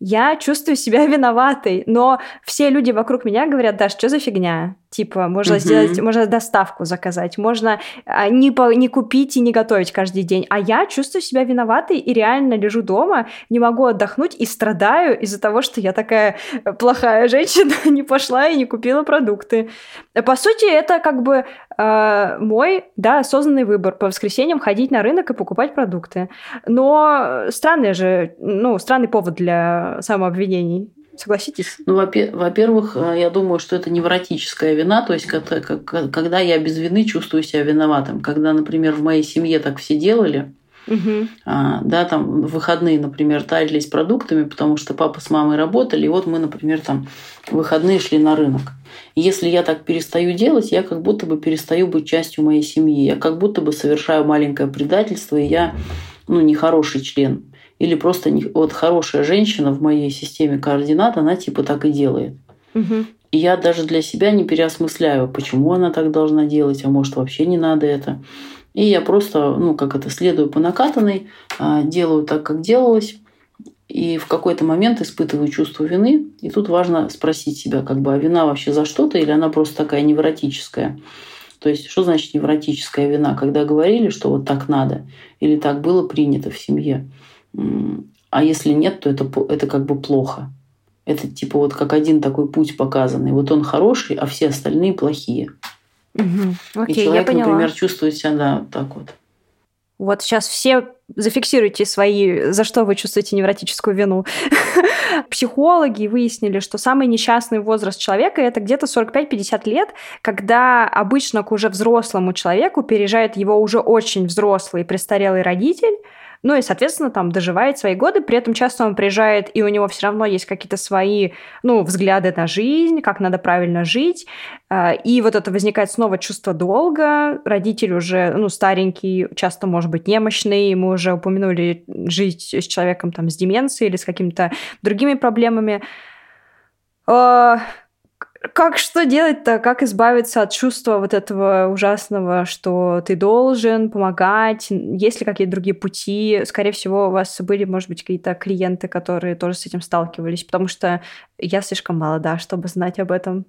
я чувствую себя виноватой, но все люди вокруг меня говорят, да, что за фигня? Типа, можно угу. сделать, можно доставку заказать, можно а, не, по, не купить и не готовить каждый день. А я чувствую себя виноватой и реально лежу дома, не могу отдохнуть и страдаю из-за того, что я такая плохая женщина, не пошла и не купила продукты. По сути, это как бы э, мой, да, осознанный выбор по воскресеньям ходить на рынок и покупать продукты. Но странный же, ну, странный повод для самообвинений. Согласитесь? Ну, во-первых, э, я думаю, что это невротическая вина, то есть когда я без вины чувствую себя виноватым. Когда, например, в моей семье так все делали, Угу. А, да, там выходные, например, таялись продуктами, потому что папа с мамой работали, и вот мы, например, там выходные шли на рынок. И если я так перестаю делать, я как будто бы перестаю быть частью моей семьи, я как будто бы совершаю маленькое предательство, и я ну, нехороший член или просто не, вот хорошая женщина в моей системе координат, она типа так и делает. Угу. И я даже для себя не переосмысляю, почему она так должна делать, а может вообще не надо это. И я просто, ну, как это, следую по накатанной, а, делаю так, как делалось, и в какой-то момент испытываю чувство вины. И тут важно спросить себя, как бы, а вина вообще за что-то, или она просто такая невротическая. То есть, что значит невротическая вина? Когда говорили, что вот так надо, или так было принято в семье. А если нет, то это, это как бы плохо. Это типа вот как один такой путь показанный. Вот он хороший, а все остальные плохие. Угу. Окей, И человек, я поняла. например, чувствует себя да, вот так вот. Вот сейчас все зафиксируйте свои, за что вы чувствуете невротическую вину. Психологи выяснили, что самый несчастный возраст человека это где-то 45-50 лет, когда обычно к уже взрослому человеку переезжает его уже очень взрослый престарелый родитель, ну и, соответственно, там доживает свои годы, при этом часто он приезжает, и у него все равно есть какие-то свои, ну, взгляды на жизнь, как надо правильно жить. А, и вот это возникает снова чувство долга. Родитель уже, ну, старенький, часто может быть немощный. Мы уже упомянули жить с человеком там с деменцией или с какими-то другими проблемами а, как что делать-то? Как избавиться от чувства вот этого ужасного, что ты должен помогать? Есть ли какие-то другие пути? Скорее всего, у вас были, может быть, какие-то клиенты, которые тоже с этим сталкивались, потому что я слишком молода, чтобы знать об этом.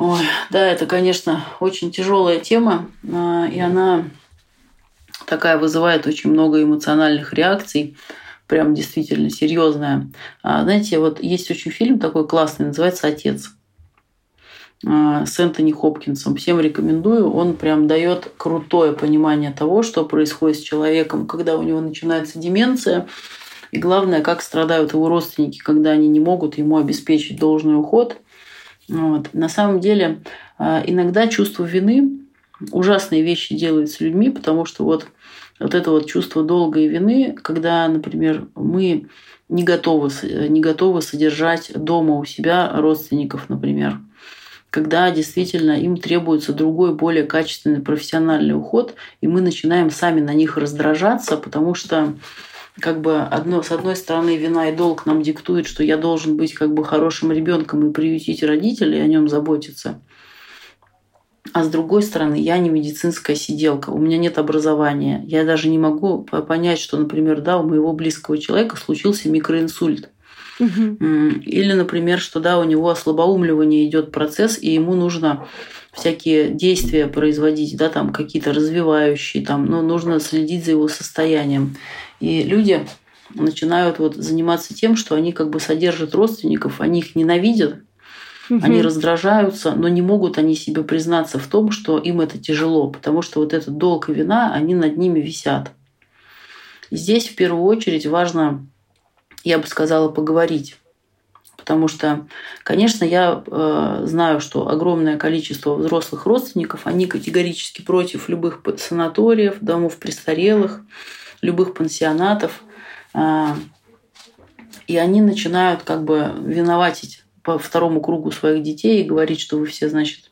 Ой, да, это, конечно, очень тяжелая тема, а, и она такая вызывает очень много эмоциональных реакций прям действительно серьезная. А, знаете, вот есть очень фильм такой классный, называется «Отец». А, с Энтони Хопкинсом. Всем рекомендую. Он прям дает крутое понимание того, что происходит с человеком, когда у него начинается деменция. И главное, как страдают его родственники, когда они не могут ему обеспечить должный уход. Вот. На самом деле, а, иногда чувство вины ужасные вещи делают с людьми, потому что вот, вот это вот чувство долга и вины, когда, например, мы не готовы, не готовы содержать дома у себя родственников, например – когда действительно им требуется другой, более качественный профессиональный уход, и мы начинаем сами на них раздражаться, потому что как бы одно, с одной стороны вина и долг нам диктует, что я должен быть как бы хорошим ребенком и приютить родителей, о нем заботиться. А с другой стороны, я не медицинская сиделка, у меня нет образования. Я даже не могу понять, что, например, да, у моего близкого человека случился микроинсульт. Или, например, что да, у него слабоумливание идет процесс, и ему нужно всякие действия производить, да, там какие-то развивающие, там, ну, нужно следить за его состоянием. И люди начинают вот заниматься тем, что они как бы содержат родственников, они их ненавидят, угу. они раздражаются, но не могут они себе признаться в том, что им это тяжело, потому что вот этот долг и вина, они над ними висят. здесь в первую очередь важно, я бы сказала, поговорить. Потому что, конечно, я э, знаю, что огромное количество взрослых родственников, они категорически против любых санаториев, домов престарелых, любых пансионатов. Э, и они начинают как бы виноватить по второму кругу своих детей и говорить, что вы все, значит,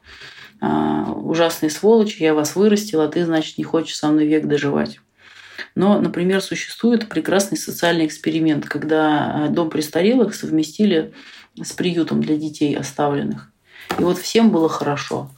а, ужасные сволочи, я вас вырастила, а ты, значит, не хочешь со мной век доживать. Но, например, существует прекрасный социальный эксперимент, когда а, дом престарелых совместили с приютом для детей оставленных. И вот всем было хорошо.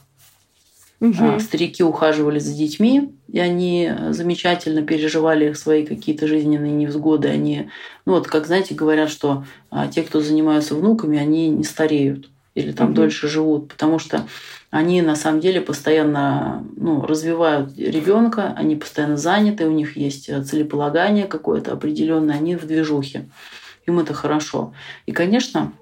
Угу. Старики ухаживали за детьми, и они замечательно переживали свои какие-то жизненные невзгоды. Они, ну вот, как знаете, говорят, что а, те, кто занимаются внуками, они не стареют или там угу. дольше живут, потому что они на самом деле постоянно ну, развивают ребенка, они постоянно заняты, у них есть целеполагание какое-то определенное, они в движухе. Им это хорошо. И, конечно,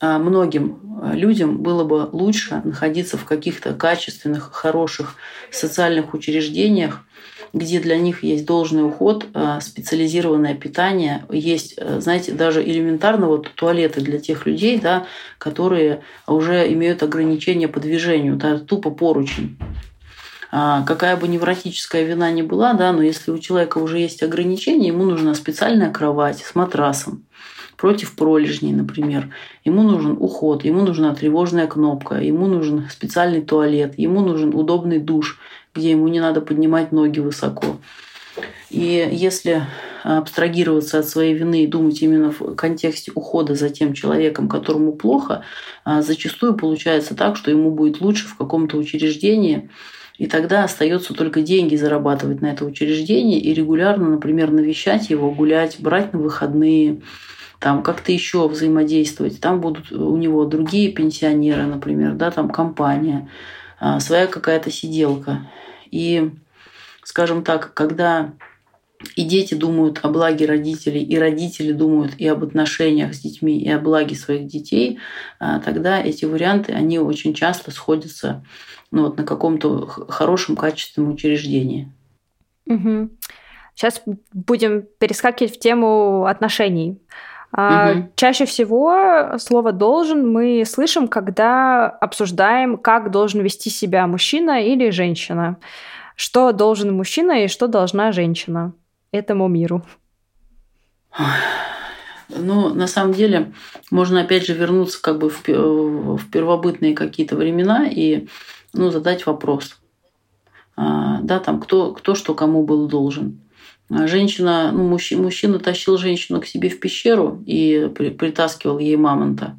а, многим а, людям было бы лучше находиться в каких-то качественных, хороших социальных учреждениях, где для них есть должный уход, а, специализированное питание, есть, знаете, даже элементарно вот туалеты для тех людей, да, которые уже имеют ограничения по движению, да, тупо поручень. Какая бы невротическая вина ни была, да, но если у человека уже есть ограничения, ему нужна специальная кровать с матрасом против пролежней, например. Ему нужен уход, ему нужна тревожная кнопка, ему нужен специальный туалет, ему нужен удобный душ, где ему не надо поднимать ноги высоко. И если абстрагироваться от своей вины и думать именно в контексте ухода за тем человеком, которому плохо, а, зачастую получается так, что ему будет лучше в каком-то учреждении, и тогда остается только деньги зарабатывать на это учреждение и регулярно, например, навещать его, гулять, брать на выходные, там как-то еще взаимодействовать. Там будут у него другие пенсионеры, например, да, там компания, а, своя какая-то сиделка. И, скажем так, когда и дети думают о благе родителей, и родители думают и об отношениях с детьми, и о благе своих детей, а, тогда эти варианты, они очень часто сходятся ну, вот, на каком-то хорошем, качественном учреждении. Угу. Сейчас будем перескакивать в тему отношений. Угу. Чаще всего слово должен мы слышим, когда обсуждаем, как должен вести себя мужчина или женщина. Что должен мужчина и что должна женщина этому миру. Ну, на самом деле, можно опять же вернуться как бы в, в первобытные какие-то времена и ну, задать вопрос. А, да, там кто, кто что кому был должен. А женщина, ну, мужчина, мужчина тащил женщину к себе в пещеру и притаскивал ей мамонта,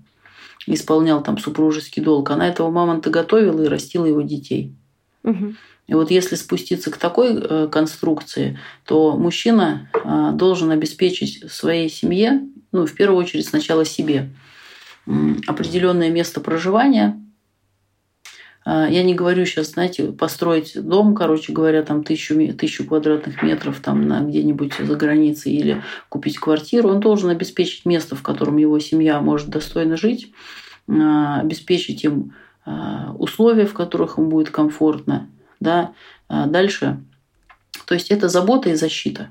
исполнял там супружеский долг. Она этого мамонта готовила и растила его детей. Угу. И вот если спуститься к такой э, конструкции, то мужчина э, должен обеспечить своей семье, ну, в первую очередь сначала себе, определенное место проживания, я не говорю сейчас, знаете, построить дом, короче говоря, там тысячу, тысячу квадратных метров там на где-нибудь за границей или купить квартиру. Он должен обеспечить место, в котором его семья может достойно жить, а, обеспечить им а, условия, в которых им будет комфортно. Да? Дальше. То есть это забота и защита.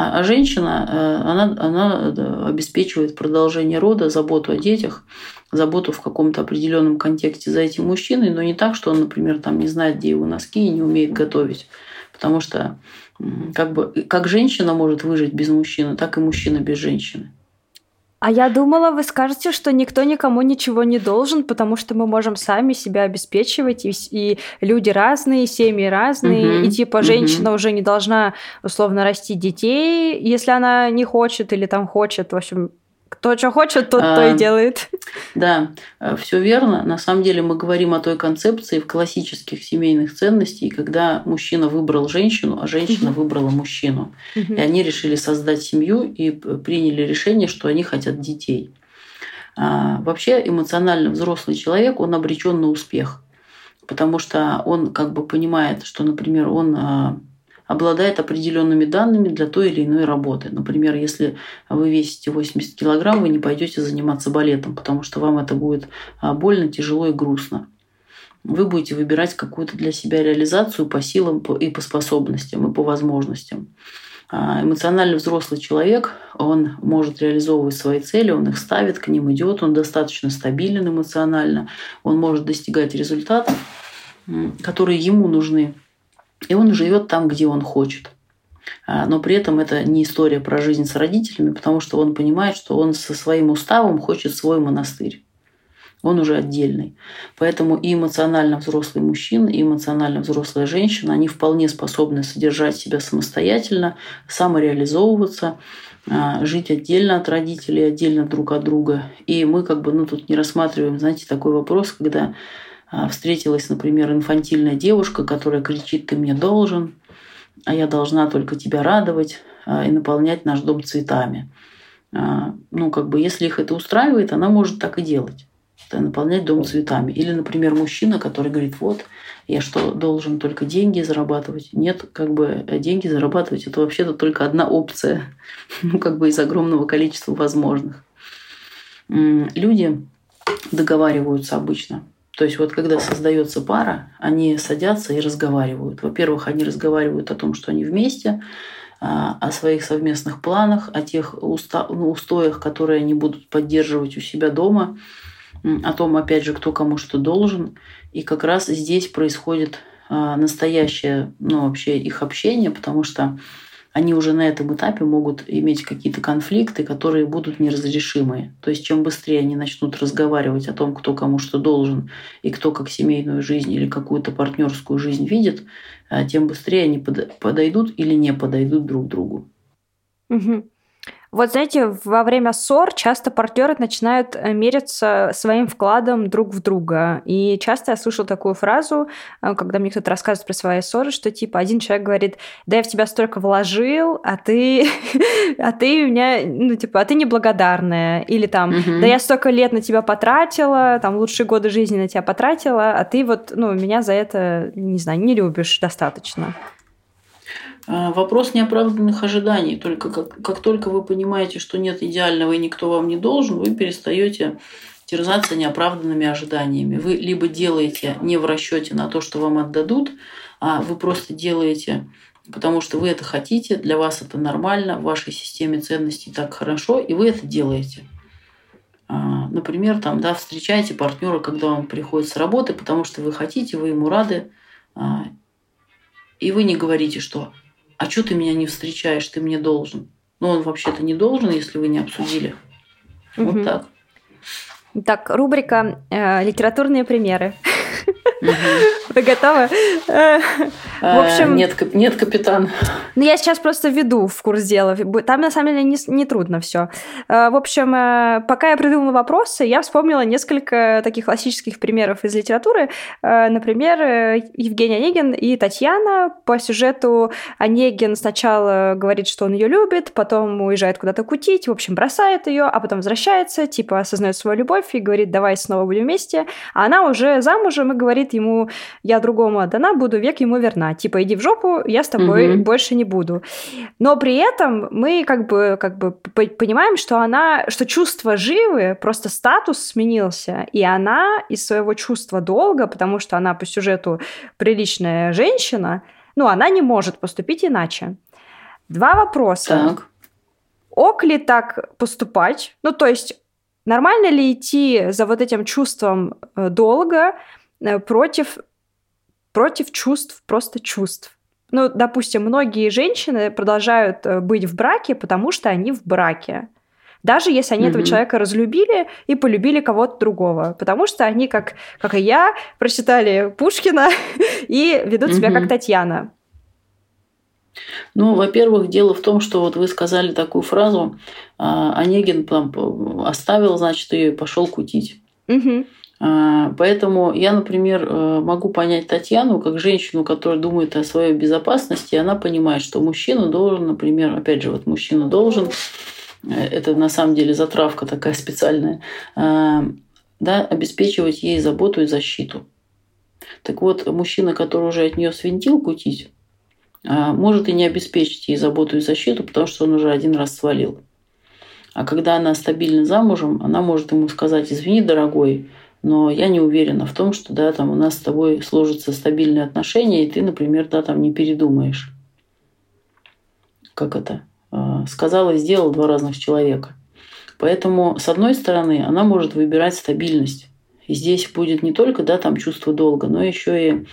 А, женщина, она, она обеспечивает продолжение рода, заботу о детях – заботу в каком-то определенном контексте за этим мужчиной, но не так, что он, например, там не знает, где его носки и не умеет готовить. Потому что как бы как женщина может выжить без мужчины, так и мужчина без женщины. А я думала, вы скажете, что никто никому ничего не должен, потому что мы можем сами себя обеспечивать, и, и люди разные, и семьи разные, угу, и типа женщина угу. уже не должна условно растить детей, если она не хочет или там хочет, в общем, кто что хочет, тот а, то и делает. Да, э, все верно. На самом деле мы говорим о той концепции в классических семейных ценностей, когда мужчина выбрал женщину, а женщина угу. выбрала мужчину. Угу. И они решили создать семью и приняли решение, что они хотят детей. А, вообще эмоционально взрослый человек, он обречен на успех, потому что он как бы понимает, что, например, он а, обладает определенными данными для той или иной работы. Например, если вы весите 80 килограмм, вы не пойдете заниматься балетом, потому что вам это будет а, больно, тяжело и грустно. Вы будете выбирать какую-то для себя реализацию по силам и по способностям, и по возможностям. А, эмоционально взрослый человек, он может реализовывать свои цели, он их ставит, к ним идет, он достаточно стабилен эмоционально, он может достигать результатов, которые ему нужны. И он живет там, где он хочет. А, но при этом это не история про жизнь с родителями, потому что он понимает, что он со своим уставом хочет свой монастырь он уже отдельный. Поэтому и эмоционально взрослый мужчина, и эмоционально взрослая женщина, они вполне способны содержать себя самостоятельно, самореализовываться, а, жить отдельно от родителей, отдельно друг от друга. И мы как бы ну, тут не рассматриваем, знаете, такой вопрос, когда встретилась, например, инфантильная девушка, которая кричит «ты мне должен», а я должна только тебя радовать а, и наполнять наш дом цветами. Ну, как бы, если их это устраивает, она может так и делать наполнять дом цветами. Или, например, мужчина, который говорит, вот, я что, должен только деньги зарабатывать? Нет, как бы э, деньги зарабатывать – это вообще-то только одна опция, ну, как бы из огромного количества возможных. Люди договариваются обычно. То есть вот когда создается пара, они садятся и разговаривают. Во-первых, они разговаривают о том, что они вместе, а, о своих совместных планах, о тех ну, устоях, которые они будут поддерживать у себя дома, о том, опять же, кто кому что должен. И как раз здесь происходит а, настоящее, ну, вообще их общение, потому что они уже на этом этапе могут иметь какие-то конфликты, которые будут неразрешимые. То есть чем быстрее они начнут разговаривать о том, кто кому что должен, и кто как семейную жизнь или какую-то партнерскую жизнь видит, а, тем быстрее они подойдут или не подойдут друг другу. Угу. Вот знаете, во время ссор часто партнеры начинают э, мериться своим вкладом друг в друга. И часто я слышала такую фразу, э, когда мне кто-то рассказывает про свои ссоры, что типа один человек говорит, да я в тебя столько вложил, а ты, а ты у меня, ну типа, а ты неблагодарная. Или там, да я столько лет на тебя потратила, там лучшие годы жизни на тебя потратила, а ты вот, ну, меня за это, не знаю, не любишь достаточно. А, вопрос неоправданных ожиданий. Только как, как только вы понимаете, что нет идеального и никто вам не должен, вы перестаете терзаться неоправданными ожиданиями. Вы либо делаете не в расчете на то, что вам отдадут, а вы просто делаете, потому что вы это хотите, для вас это нормально, в вашей системе ценностей так хорошо, и вы это делаете. А, например, там, да, встречаете партнера, когда он приходит с работы, потому что вы хотите, вы ему рады, а, и вы не говорите, что а что ты меня не встречаешь, ты мне должен. Но он вообще-то не должен, если вы не обсудили. Угу. Вот так. Так, рубрика э, «Литературные примеры». Вы готовы? Э, в общем... Нет, нет, капитан. Ну, я сейчас просто веду в курс дела. Там, на самом деле, не, не трудно все. Э, в общем, э, пока я придумала вопросы, я вспомнила несколько таких классических примеров из литературы. Например, Евгений Онегин и Татьяна. По сюжету Онегин сначала говорит, что он ее любит, потом уезжает куда-то кутить, в общем, бросает ее, а потом возвращается, типа осознает свою любовь и говорит, давай снова будем вместе. А она уже замужем и говорит ему, я другому отдана, буду век ему верна. Типа, иди в жопу, я с тобой угу. больше не буду. Но при этом мы как бы, как бы понимаем, что она, что чувства живы, просто статус сменился, и она из своего чувства долга, потому что она по сюжету приличная женщина, ну, она не может поступить иначе. Два вопроса. Так. Ок ли так поступать? Ну, то есть Нормально ли идти за вот этим чувством э, долга против, против чувств, просто чувств? Ну, допустим, многие женщины продолжают э, быть в браке, потому что они в браке. Даже если они mm-hmm. этого человека разлюбили и полюбили кого-то другого. Потому что они, как, как и я, прочитали Пушкина и ведут mm-hmm. себя как Татьяна. Ну, во-первых, дело в том, что вот вы сказали такую фразу, а, Онегин там оставил, значит, ее и пошел кутить. Угу. Поэтому я, например, э, могу понять Татьяну как женщину, которая думает о своей безопасности, и она понимает, что мужчина должен, например, опять же, вот мужчина должен, э, это на самом деле затравка такая специальная, а, да, обеспечивать ей заботу и защиту. Так вот, мужчина, который уже от нее свинтил кутить, а может и не обеспечить ей заботу и защиту, потому что он уже один раз свалил. А когда она стабильно замужем, она может ему сказать, извини, дорогой, но я не уверена в том, что да, там у нас с тобой сложатся стабильные отношения, и ты, например, да, там не передумаешь. Как это? А, сказал и сделал два разных человека. Поэтому, с одной стороны, она может выбирать стабильность. И здесь будет не только да, там чувство долга, но еще и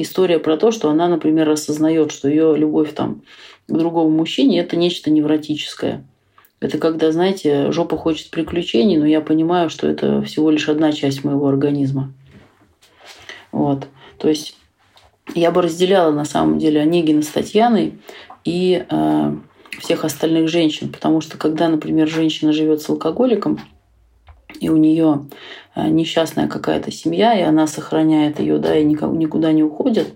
история про то, что она, например, осознает, что ее любовь там, к другому мужчине – это нечто невротическое. Это когда, знаете, жопа хочет приключений, но я понимаю, что это всего лишь одна часть моего организма. Вот. То есть я бы разделяла на самом деле Онегина с Татьяной и э, всех остальных женщин, потому что когда, например, женщина живет с алкоголиком, и у нее э, несчастная какая-то семья, и она сохраняет ее, да, и никуда не уходит,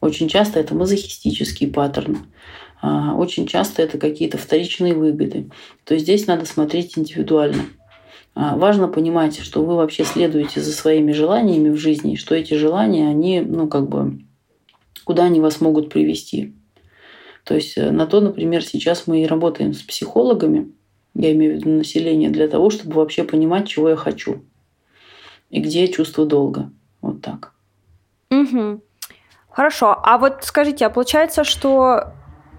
очень часто это мазохистический паттерн. А, очень часто это какие-то вторичные выгоды. То есть здесь надо смотреть индивидуально. А, важно понимать, что вы вообще следуете за своими желаниями в жизни, что эти желания, они, ну, как бы, куда они вас могут привести. То есть э, на то, например, сейчас мы и работаем с психологами, я имею в виду население, для того, чтобы вообще понимать, чего я хочу и где чувство долга. Вот так. Угу. Хорошо. А вот скажите, а получается, что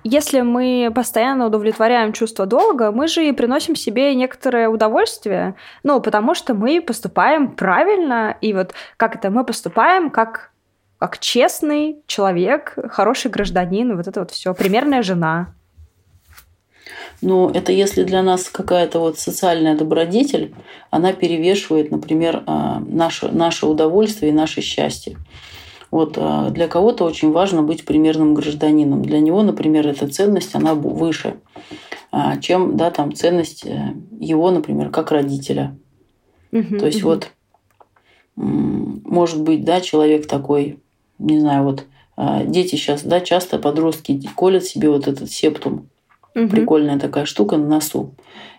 если мы постоянно удовлетворяем чувство долга, мы же и приносим себе некоторое удовольствие, ну, потому что мы поступаем правильно, и вот как это, мы поступаем как как честный человек, хороший гражданин, вот это вот все, примерная жена. Ну, это если для нас какая-то вот социальная добродетель, она перевешивает, например, а, наше, наше удовольствие и наше счастье. Вот а, для кого-то очень важно быть примерным гражданином. Для него, например, эта ценность, она выше, а, чем да, там, ценность э, его, например, как родителя. Угу, То есть угу. вот может быть, да, человек такой, не знаю, вот а, дети сейчас, да, часто подростки колят себе вот этот септум. Угу. Прикольная такая штука на носу.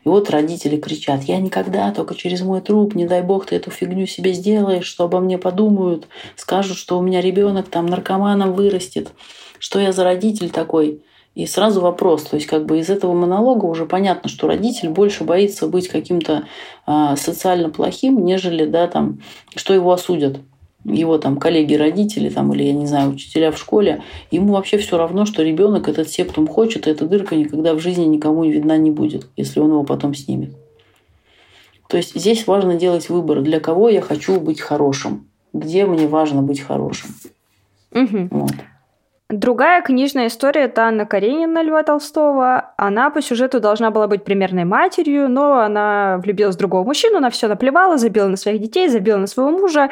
И вот родители кричат, я никогда, только через мой труп, не дай бог ты эту фигню себе сделаешь, что обо мне подумают, скажут, что у меня ребенок там наркоманом вырастет, что я за родитель такой. И сразу вопрос, то есть как бы из этого монолога уже понятно, что родитель больше боится быть каким-то э, социально плохим, нежели, да, там, что его осудят его там коллеги, родители там, или, я не знаю, учителя в школе, ему вообще все равно, что ребенок этот септум хочет, и эта дырка никогда в жизни никому видна не будет, если он его потом снимет. То есть здесь важно делать выбор, для кого я хочу быть хорошим, где мне важно быть хорошим. Угу. Вот. Другая книжная история – это Анна Каренина Льва Толстого. Она по сюжету должна была быть примерной матерью, но она влюбилась в другого мужчину, она все наплевала, забила на своих детей, забила на своего мужа,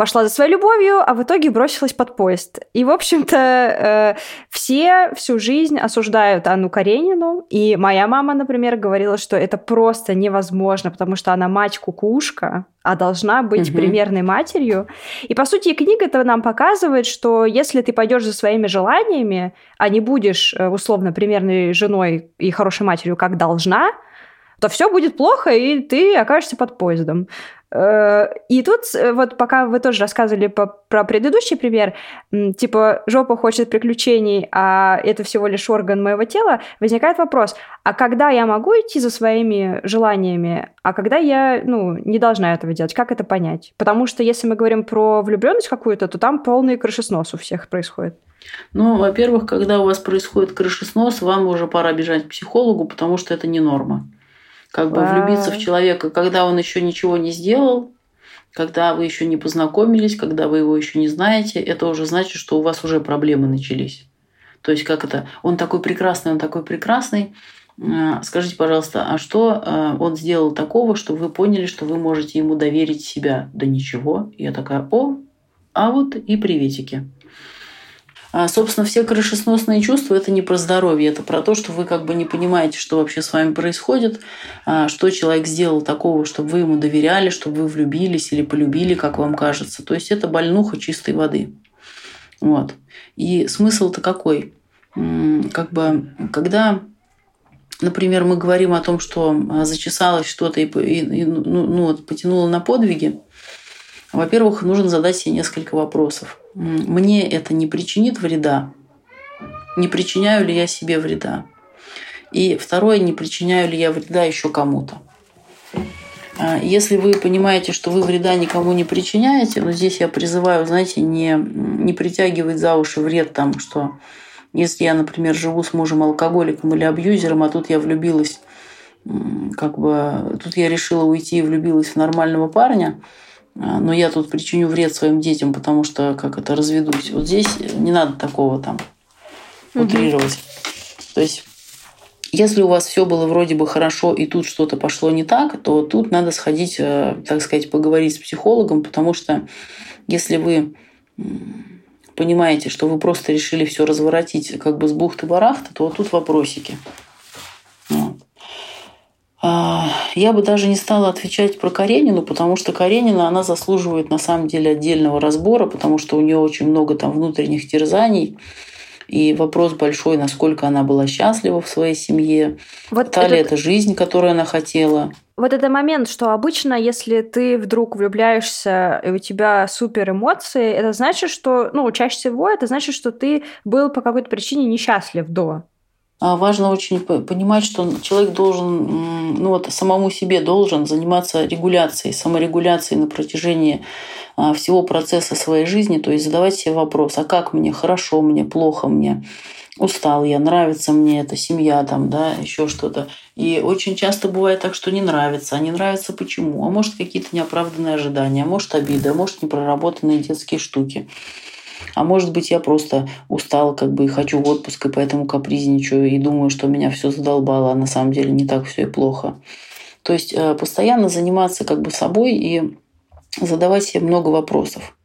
пошла за своей любовью, а в итоге бросилась под поезд. И, в общем-то, э, все всю жизнь осуждают Анну Каренину. И моя мама, например, говорила, что это просто невозможно, потому что она мать-кукушка, а должна быть угу. примерной матерью. И, по сути, книга это нам показывает, что если ты пойдешь за своими желаниями, а не будешь, э, условно, примерной женой и хорошей матерью, как должна, то все будет плохо, и ты окажешься под поездом. Э, и тут, э, вот пока вы тоже рассказывали по, про предыдущий пример, типа жопа хочет приключений, а это всего лишь орган моего тела, возникает вопрос, а когда я могу идти за своими желаниями, а когда я, ну, не должна этого делать, как это понять? Потому что если мы говорим про влюбленность какую-то, то там полный крышеснос у всех происходит. Ну, во-первых, когда у вас происходит крышеснос, вам уже пора бежать к психологу, потому что это не норма. Как бы влюбиться в человека, когда он еще ничего не сделал, когда вы еще не познакомились, когда вы его еще не знаете, это уже значит, что у вас уже проблемы начались. То есть как это? Он такой прекрасный, он такой прекрасный. Скажите, пожалуйста, а что а, он сделал такого, что вы поняли, что вы можете ему доверить себя? Да ничего. Я такая, о, а вот и приветики. А, собственно, все крышесносные чувства – это не про здоровье, это про то, что вы как бы не понимаете, что вообще с вами происходит, а, что человек сделал такого, чтобы вы ему доверяли, чтобы вы влюбились или полюбили, как вам кажется. То есть это больнуха чистой воды. Вот. И смысл-то какой? Как бы, когда например, мы говорим о том, что а, зачесалось что-то и, и ну, ну, вот, потянуло на подвиги, во-первых, нужно задать себе несколько вопросов. Мне это не причинит вреда? Не причиняю ли я себе вреда? И второе, не причиняю ли я вреда еще кому-то? А, если вы понимаете, что вы вреда никому не причиняете, но здесь я призываю, знаете, не, не притягивать за уши вред там, что если я, например, живу с мужем алкоголиком или абьюзером, а тут я влюбилась, как бы, тут я решила уйти и влюбилась в нормального парня, но я тут причиню вред своим детям, потому что как это разведусь. Вот здесь не надо такого там утрировать. То есть если у вас все было вроде бы хорошо, и тут что-то пошло не так, то тут надо сходить, э, так сказать, поговорить с психологом, потому что если вы понимаете, что вы просто решили все разворотить как бы с бухты-барахта, то вот тут вопросики. А, я бы даже не стала отвечать про Каренину, потому что Каренина, она заслуживает на самом деле отдельного разбора, потому что у нее очень много там внутренних терзаний. И вопрос большой, насколько она была счастлива в своей семье, вот та этот... ли это жизнь, которую она хотела. Вот этот момент, что обычно, если ты вдруг влюбляешься, и у тебя супер эмоции, это значит, что, ну, чаще всего это значит, что ты был по какой-то причине несчастлив до. А важно очень понимать, что человек должен, ну вот самому себе должен заниматься регуляцией, саморегуляцией на протяжении а, всего процесса своей жизни, то есть задавать себе вопрос, а как мне, хорошо мне, плохо мне, устал я, нравится мне эта семья, там, да, еще что-то. И очень часто бывает так, что не нравится. А не нравится почему? А может, какие-то неоправданные ожидания, а может, обида, а может, непроработанные детские штуки. А может быть, я просто устал, как бы и хочу в отпуск, и поэтому капризничаю и думаю, что меня все задолбало, а на самом деле не так все и плохо. То есть э, постоянно заниматься как бы собой и задавать себе много вопросов.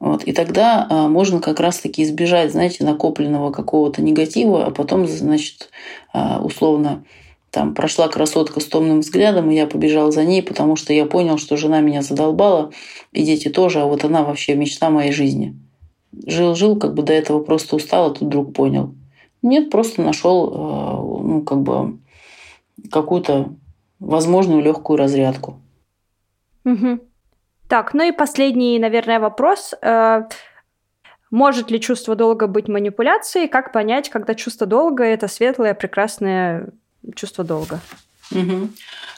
Вот. И тогда а, можно как раз-таки избежать, знаете, накопленного какого-то негатива, а потом, значит, а, условно, там прошла красотка с томным взглядом, и я побежал за ней, потому что я понял, что жена меня задолбала, и дети тоже, а вот она вообще мечта моей жизни. Жил-жил, как бы до этого просто устал, а тут вдруг понял. Нет, просто нашел, а, ну, как бы, какую-то возможную легкую разрядку. Угу. Так, ну и последний, наверное, вопрос. Э, может ли чувство долга быть манипуляцией? Как понять, когда чувство долга – это светлое, прекрасное чувство долга? Угу.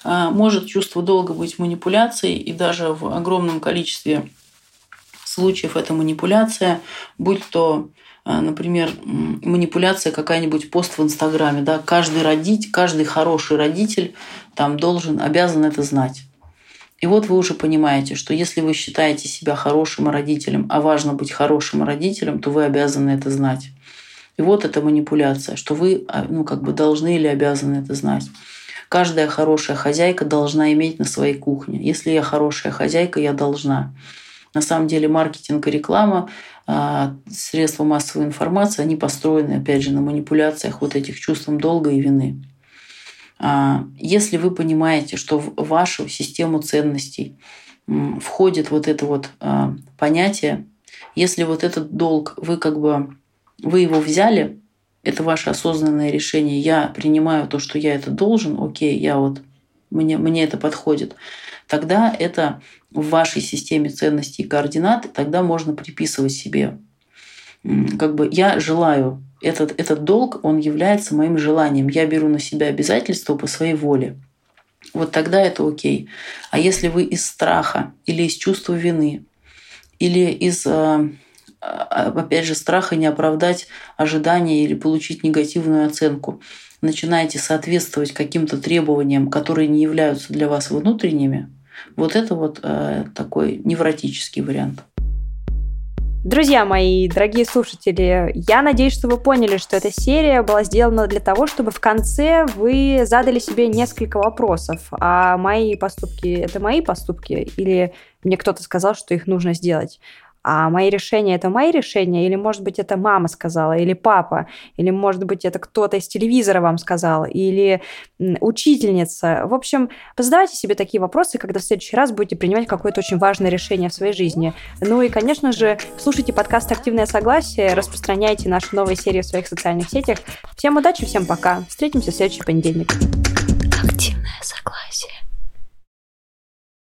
Может чувство долга быть манипуляцией, и даже в огромном количестве случаев это манипуляция, будь то а, например, манипуляция какая-нибудь пост в Инстаграме, да, каждый родитель, каждый хороший родитель там должен, обязан это знать. И вот вы уже понимаете, что если вы считаете себя хорошим родителем, а важно быть хорошим родителем, то вы обязаны это знать. И вот эта манипуляция, что вы а, ну, как бы должны или обязаны это знать. Каждая хорошая хозяйка должна иметь на своей кухне. Если я хорошая хозяйка, я должна. На самом деле маркетинг и реклама, а, средства массовой информации, они построены, опять же, на манипуляциях вот этих чувством долга и вины. А, если вы понимаете, что в вашу систему ценностей входит вот это вот а, понятие, если вот этот долг вы как бы вы его взяли, это ваше осознанное решение. Я принимаю то, что я это должен, окей, я вот мне, мне это подходит. Тогда это в вашей системе ценностей и координат, тогда можно приписывать себе. Как бы я желаю этот, этот долг, он является моим желанием. Я беру на себя обязательства по своей воле. Вот тогда это окей. А если вы из страха или из чувства вины, или из, э, а, опять же, страха не оправдать ожидания или получить негативную оценку, начинаете соответствовать каким-то требованиям, которые не являются для вас внутренними, вот это вот э, такой невротический вариант. Друзья мои, дорогие слушатели, я надеюсь, что вы поняли, что эта серия была сделана для того, чтобы в конце вы задали себе несколько вопросов. А мои поступки — это мои поступки? Или мне кто-то сказал, что их нужно сделать? А мои решения это мои решения, или, может быть, это мама сказала, или папа, или, может быть, это кто-то из телевизора вам сказал, или учительница. В общем, задавайте себе такие вопросы, когда в следующий раз будете принимать какое-то очень важное решение в своей жизни. Ну и, конечно же, слушайте подкаст «Активное согласие», распространяйте наши новые серии в своих социальных сетях. Всем удачи, всем пока. Встретимся в следующий понедельник.